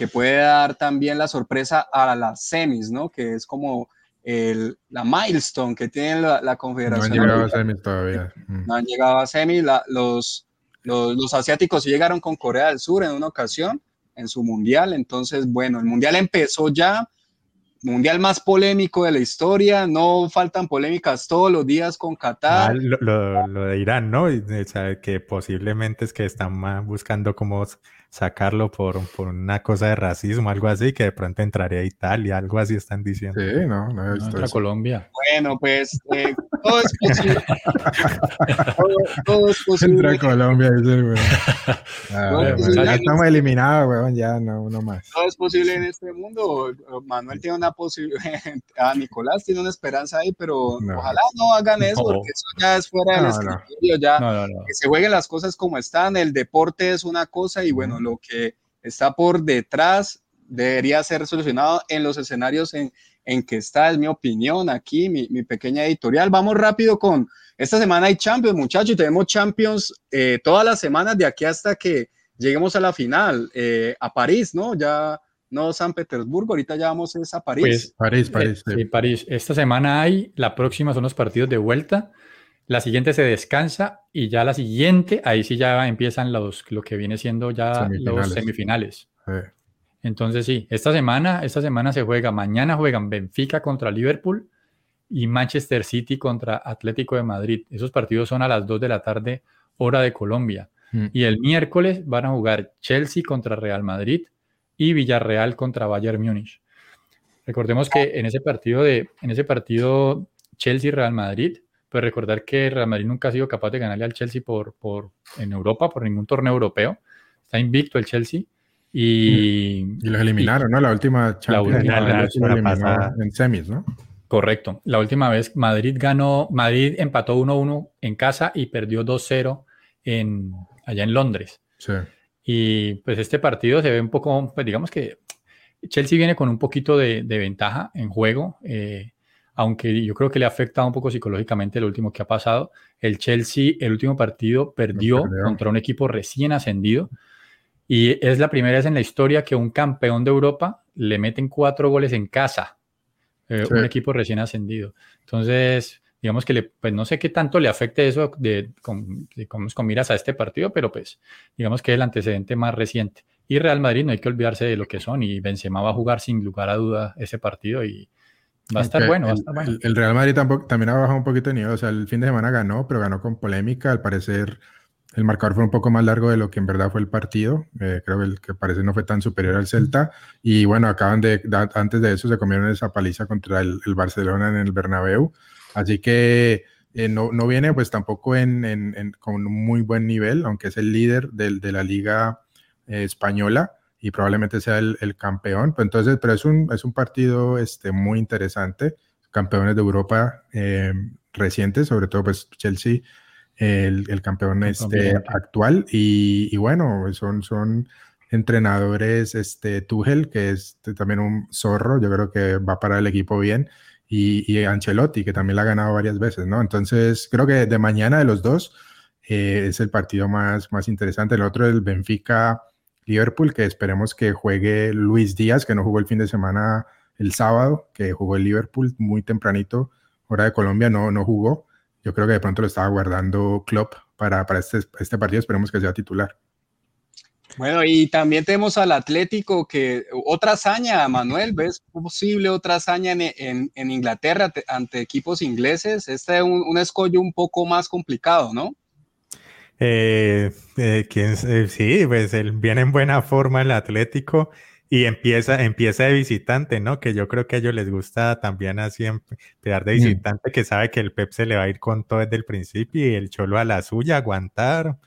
que puede dar también la sorpresa a las semis, ¿no? Que es como el, la milestone que tiene la, Confederación. No han llegado a semis todavía. Mm. No han llegado a semis. los, los, los asiáticos llegaron con Corea del Sur en una ocasión en su mundial. Entonces, bueno, el mundial empezó ya mundial más polémico de la historia, no faltan polémicas todos los días con Qatar. Ah, lo, lo, de Irán, ¿no? O sea, que posiblemente es que están buscando cómo sacarlo por, por una cosa de racismo, algo así, que de pronto entraría a Italia, algo así están diciendo. Sí, no, no he visto Contra eso. Colombia. Bueno, pues eh, todo es posible. todo, todo es posible. Entra Colombia, dice el weón. Ah, No, ya estamos eliminados, weón, ya no, no más. Todo es posible en este mundo. Manuel tiene una posibilidad, a Nicolás tiene una esperanza ahí, pero No. ojalá no hagan eso, No. porque eso ya es fuera del No, no. escritorio, ya No, no, no. que se jueguen las cosas como están, el deporte es una cosa y bueno, lo que está por detrás debería ser solucionado en los escenarios en, en que está, es mi opinión aquí, mi, mi pequeña editorial. Vamos rápido con, esta semana hay Champions, muchachos, tenemos Champions eh, todas las semanas de aquí hasta que lleguemos a la final, eh, a París, ¿no? Ya no San Petersburgo, ahorita ya vamos es a París. Pues, París, París. Eh, sí. sí, París. Esta semana hay, la próxima son los partidos de vuelta, la siguiente se descansa y ya la siguiente, ahí sí ya empiezan los, lo que viene siendo ya los Semifinales. Entonces sí, esta semana, esta semana se juega, mañana juegan Benfica contra Liverpool y Manchester City contra Atlético de Madrid. Esos partidos son a las 2 de la tarde, hora de Colombia. Mm. Y el miércoles van a jugar Chelsea contra Real Madrid y Villarreal contra Bayern Múnich. Recordemos que en ese partido de en ese partido Chelsea Real Madrid, pues recordar que Real Madrid nunca ha sido capaz de ganarle al Chelsea por, por en Europa, por ningún torneo europeo. Está invicto el Chelsea y Y los eliminaron, ¿no? La última Champions la eliminó pasada. en semis, ¿no? Correcto. La última vez Madrid ganó, Madrid empató 1-1 en casa y perdió 2-0 en, allá en Londres. Sí. Y pues este partido se ve un poco, pues digamos que Chelsea viene con un poquito de, de ventaja en juego, eh, aunque yo creo que le ha afectado un poco psicológicamente lo último que ha pasado. El Chelsea, el último partido, perdió, perdió. contra un equipo recién ascendido y es la primera vez en la historia que un campeón de Europa le meten cuatro goles en casa, eh, Sí. un equipo recién ascendido. Entonces, digamos que le, pues no sé qué tanto le afecte eso de, con, de- con- con miras a este partido, pero pues digamos que es el antecedente más reciente. Y Real Madrid no hay que olvidarse de lo que son y Benzema va a jugar sin lugar a duda ese partido y va a estar bueno, va a estar bueno. el- Real Madrid tampoco, también ha bajado un poquito de nivel. O sea, el fin de semana ganó, pero ganó con polémica. Al parecer, el marcador fue un poco más largo de lo que en verdad fue el partido. Eh, creo que el que parece no fue tan superior al Celta. Y bueno, acaban de, antes de eso, se comieron esa paliza contra el, el Barcelona en el Bernabéu. Así que eh, no, no viene pues tampoco en, en- en- con un muy buen nivel, aunque es el líder del- de la liga eh, española y probablemente sea el, el campeón. Pero entonces, pero es un, es un partido este, muy interesante. Campeones de Europa eh, recientes, sobre todo pues Chelsea, el, el campeón este, actual. Y, y bueno, son, son entrenadores, este Tuchel, que es también un zorro, yo creo que va para el equipo bien, y, y Ancelotti, que también la ha ganado varias veces, ¿no? Entonces, creo que de mañana de los dos eh, es el partido más, más interesante. El otro es el Benfica Liverpool, que esperemos que juegue Luis Díaz, que no jugó el fin de semana el sábado, que jugó el Liverpool muy tempranito, hora de Colombia, no, no jugó. Yo creo que de pronto lo estaba guardando Klopp para, para este, este partido, esperemos que sea titular. Bueno, y también tenemos al Atlético que otra hazaña, Manuel, ¿ves posible otra hazaña en, en- Inglaterra te- ante equipos ingleses? Este es un, un escollo un poco más complicado, ¿no? Eh, eh, ¿quién eh, sí, pues él viene en buena forma el Atlético y empieza, empieza de visitante, ¿no? Que yo creo que a ellos les gusta también así em- empezar de Mm. visitante, que sabe que el Pep se le va a ir con todo desde el principio y el Cholo a la suya, aguantar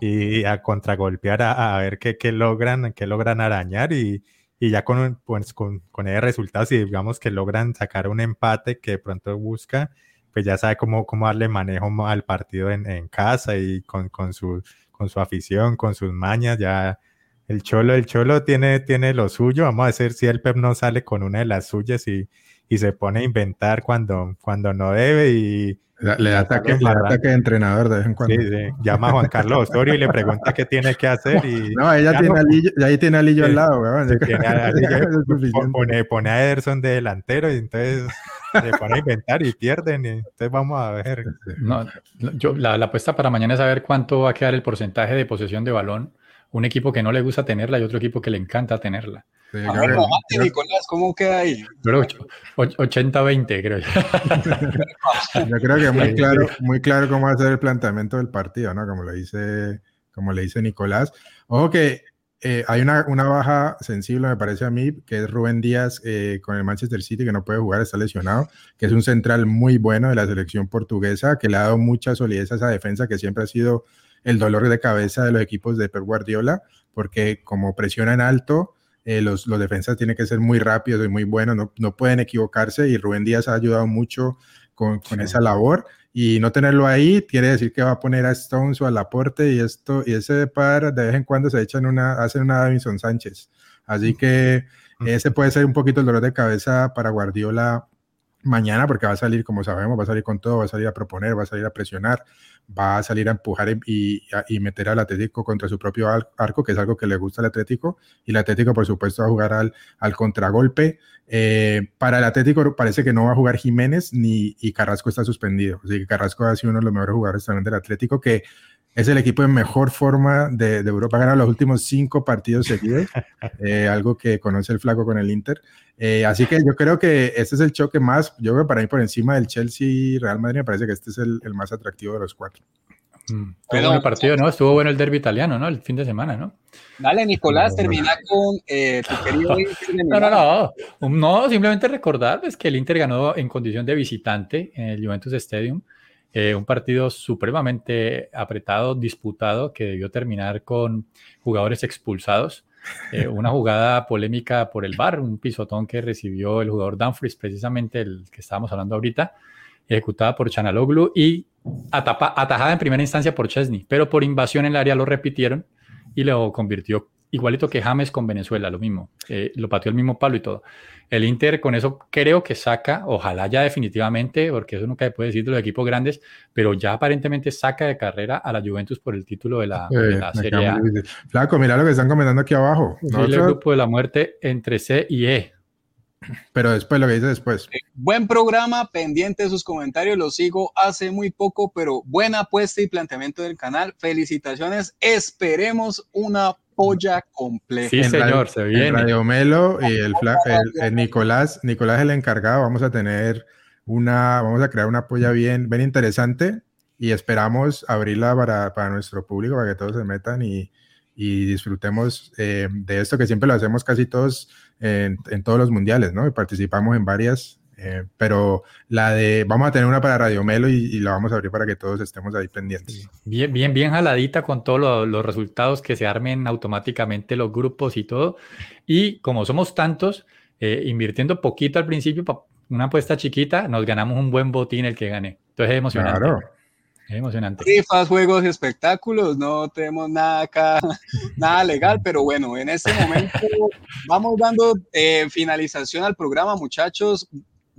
y a contragolpear a, a ver qué, qué logran, qué logran arañar y, y ya con, pues, con, con ese resultado, si digamos que logran sacar un empate que de pronto busca, pues ya sabe cómo, cómo darle manejo al partido en, en casa y con, con, su, con su afición, con sus mañas, ya el Cholo, el Cholo tiene, tiene lo suyo, vamos a ver si el Pep no sale con una de las suyas y, y se pone a inventar cuando, cuando no debe y Le, da ataque, Carlos le da Barran. ataque de entrenador de vez en cuando. sí, sí, llama a Juan Carlos Osorio y le pregunta qué tiene que hacer y No, ella Ya tiene no- a Lillo, ya ahí tiene a Lillo Sí. al lado, weón. pone, pone a Ederson de delantero y entonces se pone a inventar y pierden y entonces vamos a ver. No, no, yo, la, la apuesta para mañana es saber cuánto va a quedar el porcentaje de posesión de balón. Un equipo que no le gusta tenerla y otro equipo que le encanta tenerla. Sí, A yo ver, yo- Nicolás, ¿cómo queda ahí? Yo creo que och- 80-20, creo yo. Yo creo que muy claro, muy claro cómo va a ser el planteamiento del partido, ¿no? Como lo dice, como le dice Nicolás. Ojo que eh, hay una, una, baja sensible, me parece a mí, que es Rubén Díaz eh, con el Manchester City, que no puede jugar, está lesionado, que es un central muy bueno de la selección portuguesa, que le ha dado mucha solidez a esa defensa, que siempre ha sido el dolor de cabeza de los equipos de Pep Guardiola, porque como presionan alto, eh, los, los, defensas tienen que ser muy rápidos y muy buenos, no, no, pueden equivocarse y Rubén Díaz ha ayudado mucho con, con esa labor y no tenerlo ahí quiere decir que va a poner a Stones o al aporte y esto y ese par de vez en cuando se echan una hacen una Davinson Sánchez. Así que ese puede ser un poquito el dolor de cabeza para Guardiola mañana porque va a salir como sabemos va a salir con todo va a salir a proponer va a salir a presionar va a salir a empujar y, meter al Atlético contra su propio arco, que es algo que le gusta al Atlético, y el Atlético, por supuesto, va a jugar al, al contragolpe. Eh, para el Atlético parece que no va a jugar Jiménez ni y Carrasco está suspendido, así que Carrasco ha sido uno de los mejores jugadores también del Atlético, que es el equipo en mejor forma de, de Europa. Ha ganado los últimos cinco partidos seguidos, eh, algo que conoce el flaco con el Inter. Eh, así que yo creo que este es el choque más, yo creo que para mí por encima del Chelsea y Real Madrid me parece que este es el, el más atractivo de los cuatro. Mm. Pero el partido, ¿no? Estuvo bueno el derby italiano, ¿no? El fin de semana, ¿no? Dale, Nicolás, termina con eh, tu querido No, no, no. No, simplemente recordar pues, que el Inter ganó en condición de visitante en el Juventus Stadium. Eh, un partido supremamente apretado, disputado, que debió terminar con jugadores expulsados. Eh, una jugada polémica por el bar, un pisotón que recibió el jugador Dumfries, precisamente el que estábamos hablando ahorita, ejecutada por Chanaloglu y atapa, atajada en primera instancia por Chesney, pero por invasión en el área lo repitieron y lo convirtió igualito que James con Venezuela, lo mismo, eh, lo pateó el mismo palo y todo. El Inter con eso creo que saca, ojalá ya definitivamente, porque eso nunca se puede decir de los equipos grandes, pero ya aparentemente saca de carrera a la Juventus por el título de la, de la Serie A. Flaco, mira lo que están comentando aquí abajo. El grupo de la muerte entre C y E. Pero después lo que dice después. Buen programa, pendiente de sus comentarios, lo sigo hace muy poco, pero buena apuesta y planteamiento del canal. Felicitaciones, esperemos una polla completa. Sí, señor, se viene. Radio Melo y el, el, Nicolás, Nicolás el encargado, vamos a tener una, vamos a crear una polla bien, bien interesante y esperamos abrirla para, para nuestro público, para que todos se metan y, y disfrutemos eh, de esto que siempre lo hacemos casi todos en, en todos los mundiales, ¿no? Y participamos en varias, eh, pero la de, vamos a tener una para Radio Melo y, y, la vamos a abrir para que todos estemos ahí pendientes. Bien, bien, bien jaladita con todos lo, los resultados que se armen automáticamente los grupos y todo. Y como somos tantos, eh, invirtiendo poquito al principio, una apuesta chiquita, nos ganamos un buen botín el que gane. Entonces es emocionante. Claro. Es emocionante. Rifas, juegos, espectáculos, no tenemos nada acá, nada legal, pero bueno, en este momento vamos dando eh, finalización al programa, muchachos.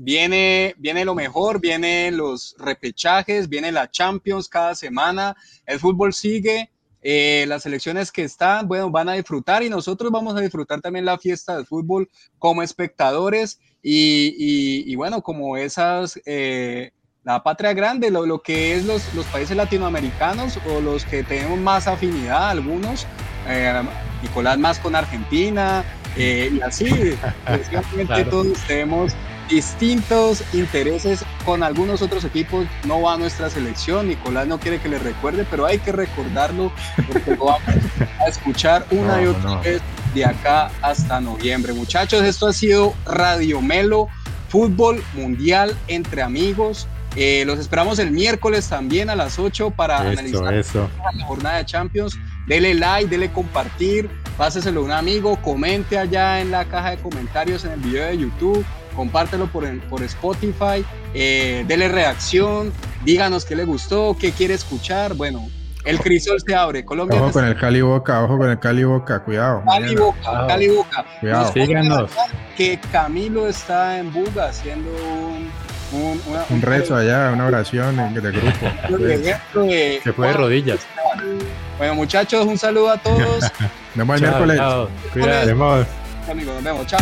Viene, viene lo mejor, vienen los repechajes, viene la Champions cada semana, el fútbol sigue, eh, las selecciones que están, bueno, van a disfrutar y nosotros vamos a disfrutar también la fiesta del fútbol como espectadores y, y, y bueno, como esas... Eh, la patria grande, lo, lo que es los, los, países latinoamericanos o los que tenemos más afinidad, algunos, eh, Nicolás más con Argentina, y así, claro. todos tenemos distintos intereses con algunos otros equipos, no va a nuestra selección, Nicolás no quiere que le recuerde, pero hay que recordarlo porque lo vamos a escuchar una no, y otra no. vez de acá hasta noviembre. Muchachos, esto ha sido Radio Melo, fútbol mundial entre amigos. Eh, los esperamos el miércoles también a las 8 para eso, analizar eso. la jornada de Champions. Dele like, dele compartir, páseselo a un amigo, comente allá en la caja de comentarios en el video de YouTube, compártelo por, el, por Spotify, eh, dele reacción, díganos qué le gustó, qué quiere escuchar. Bueno, el crisol se abre. Colombia ojo con el Cali Boca, ojo con el Cali Boca, cuidado. Cali Boca, Cali Boca. Cuidado. Síganos. Que Camilo está en Buga haciendo un un, una, un, rezo allá, una oración de grupo. De, Se fue de rodillas. Bueno, muchachos, un saludo a todos. Nos vemos el miércoles. Cuidado. Amigos, nos vemos. Chao.